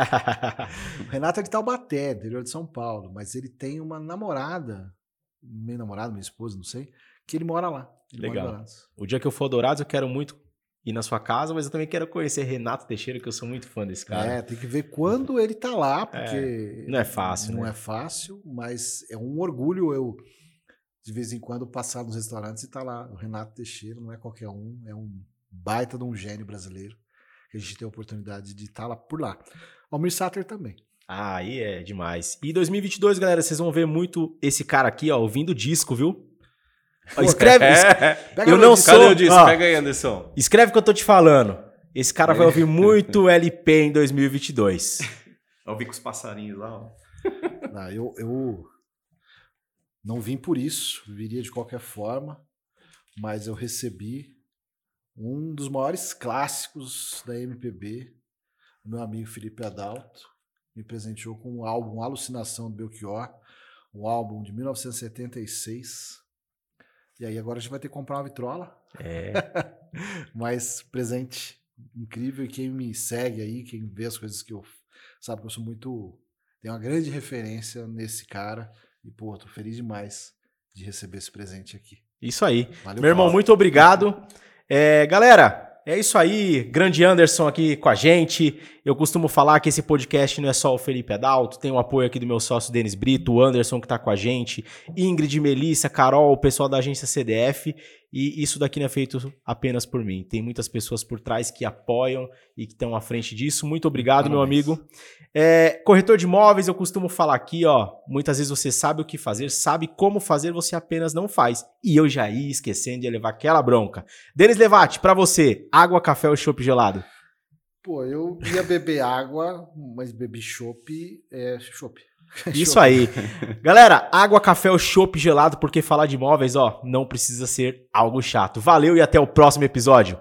o Renato é de Taubaté, interior de São Paulo, mas ele tem uma namorada, meio namorada, minha esposa, não sei, que ele mora lá. Ele Legal. Mora o dia que eu for a Dourados, eu quero muito ir na sua casa, mas eu também quero conhecer Renato Teixeira, que eu sou muito fã desse cara. É, tem que ver quando ele tá lá, porque. É, não é fácil, Não né? é fácil, mas é um orgulho eu, de vez em quando, passar nos restaurantes e tá lá. O Renato Teixeira não é qualquer um, é um baita de um gênio brasileiro. Que a gente tem a oportunidade de estar lá por lá. Almir Sater também. Ah, aí é demais. E 2022, galera, vocês vão ver muito esse cara aqui, ó, ouvindo disco, viu? Ó, escreve, es- Pega Eu não sou- Cadê o disco? ó. Pega aí, Anderson. escreve o que eu tô te falando. Esse cara vai ouvir muito LP em 2022. Eu vi com os passarinhos lá, ó. Não, eu, eu não vim por isso, viria de qualquer forma, mas eu recebi um dos maiores clássicos da MPB, meu amigo Felipe Adalto, me presenteou com um álbum Alucinação do Belchior, um álbum de 1976. E aí agora a gente vai ter que comprar uma vitrola, É. mas presente incrível e quem me segue aí, quem vê as coisas que eu sabe que eu sou muito tenho uma grande referência nesse cara e pô, tô feliz demais de receber esse presente aqui. Isso aí. Valeu, Meu irmão, Paulo. muito obrigado. É, galera, é isso aí. Grande Anderson aqui com a gente. Eu costumo falar que esse podcast não é só o Felipe Adalto, tem o apoio aqui do meu sócio Denis Brito, o Anderson que tá com a gente, Ingrid, Melissa, Carol, o pessoal da agência CDF. E isso daqui não é feito apenas por mim. Tem muitas pessoas por trás que apoiam e que estão à frente disso. Muito obrigado, meu amigo. É, corretor de imóveis, eu costumo falar aqui, ó. Muitas vezes você sabe o que fazer, sabe como fazer, você apenas não faz. E eu já ia esquecendo de levar aquela bronca. Denis Levati, pra você, água, café ou chopp gelado? Pô, eu ia beber água, mas bebi chopp, é chopp. Isso aí. Galera, água, café ou chopp gelado, porque falar de imóveis, ó, não precisa ser algo chato. Valeu e até o próximo episódio.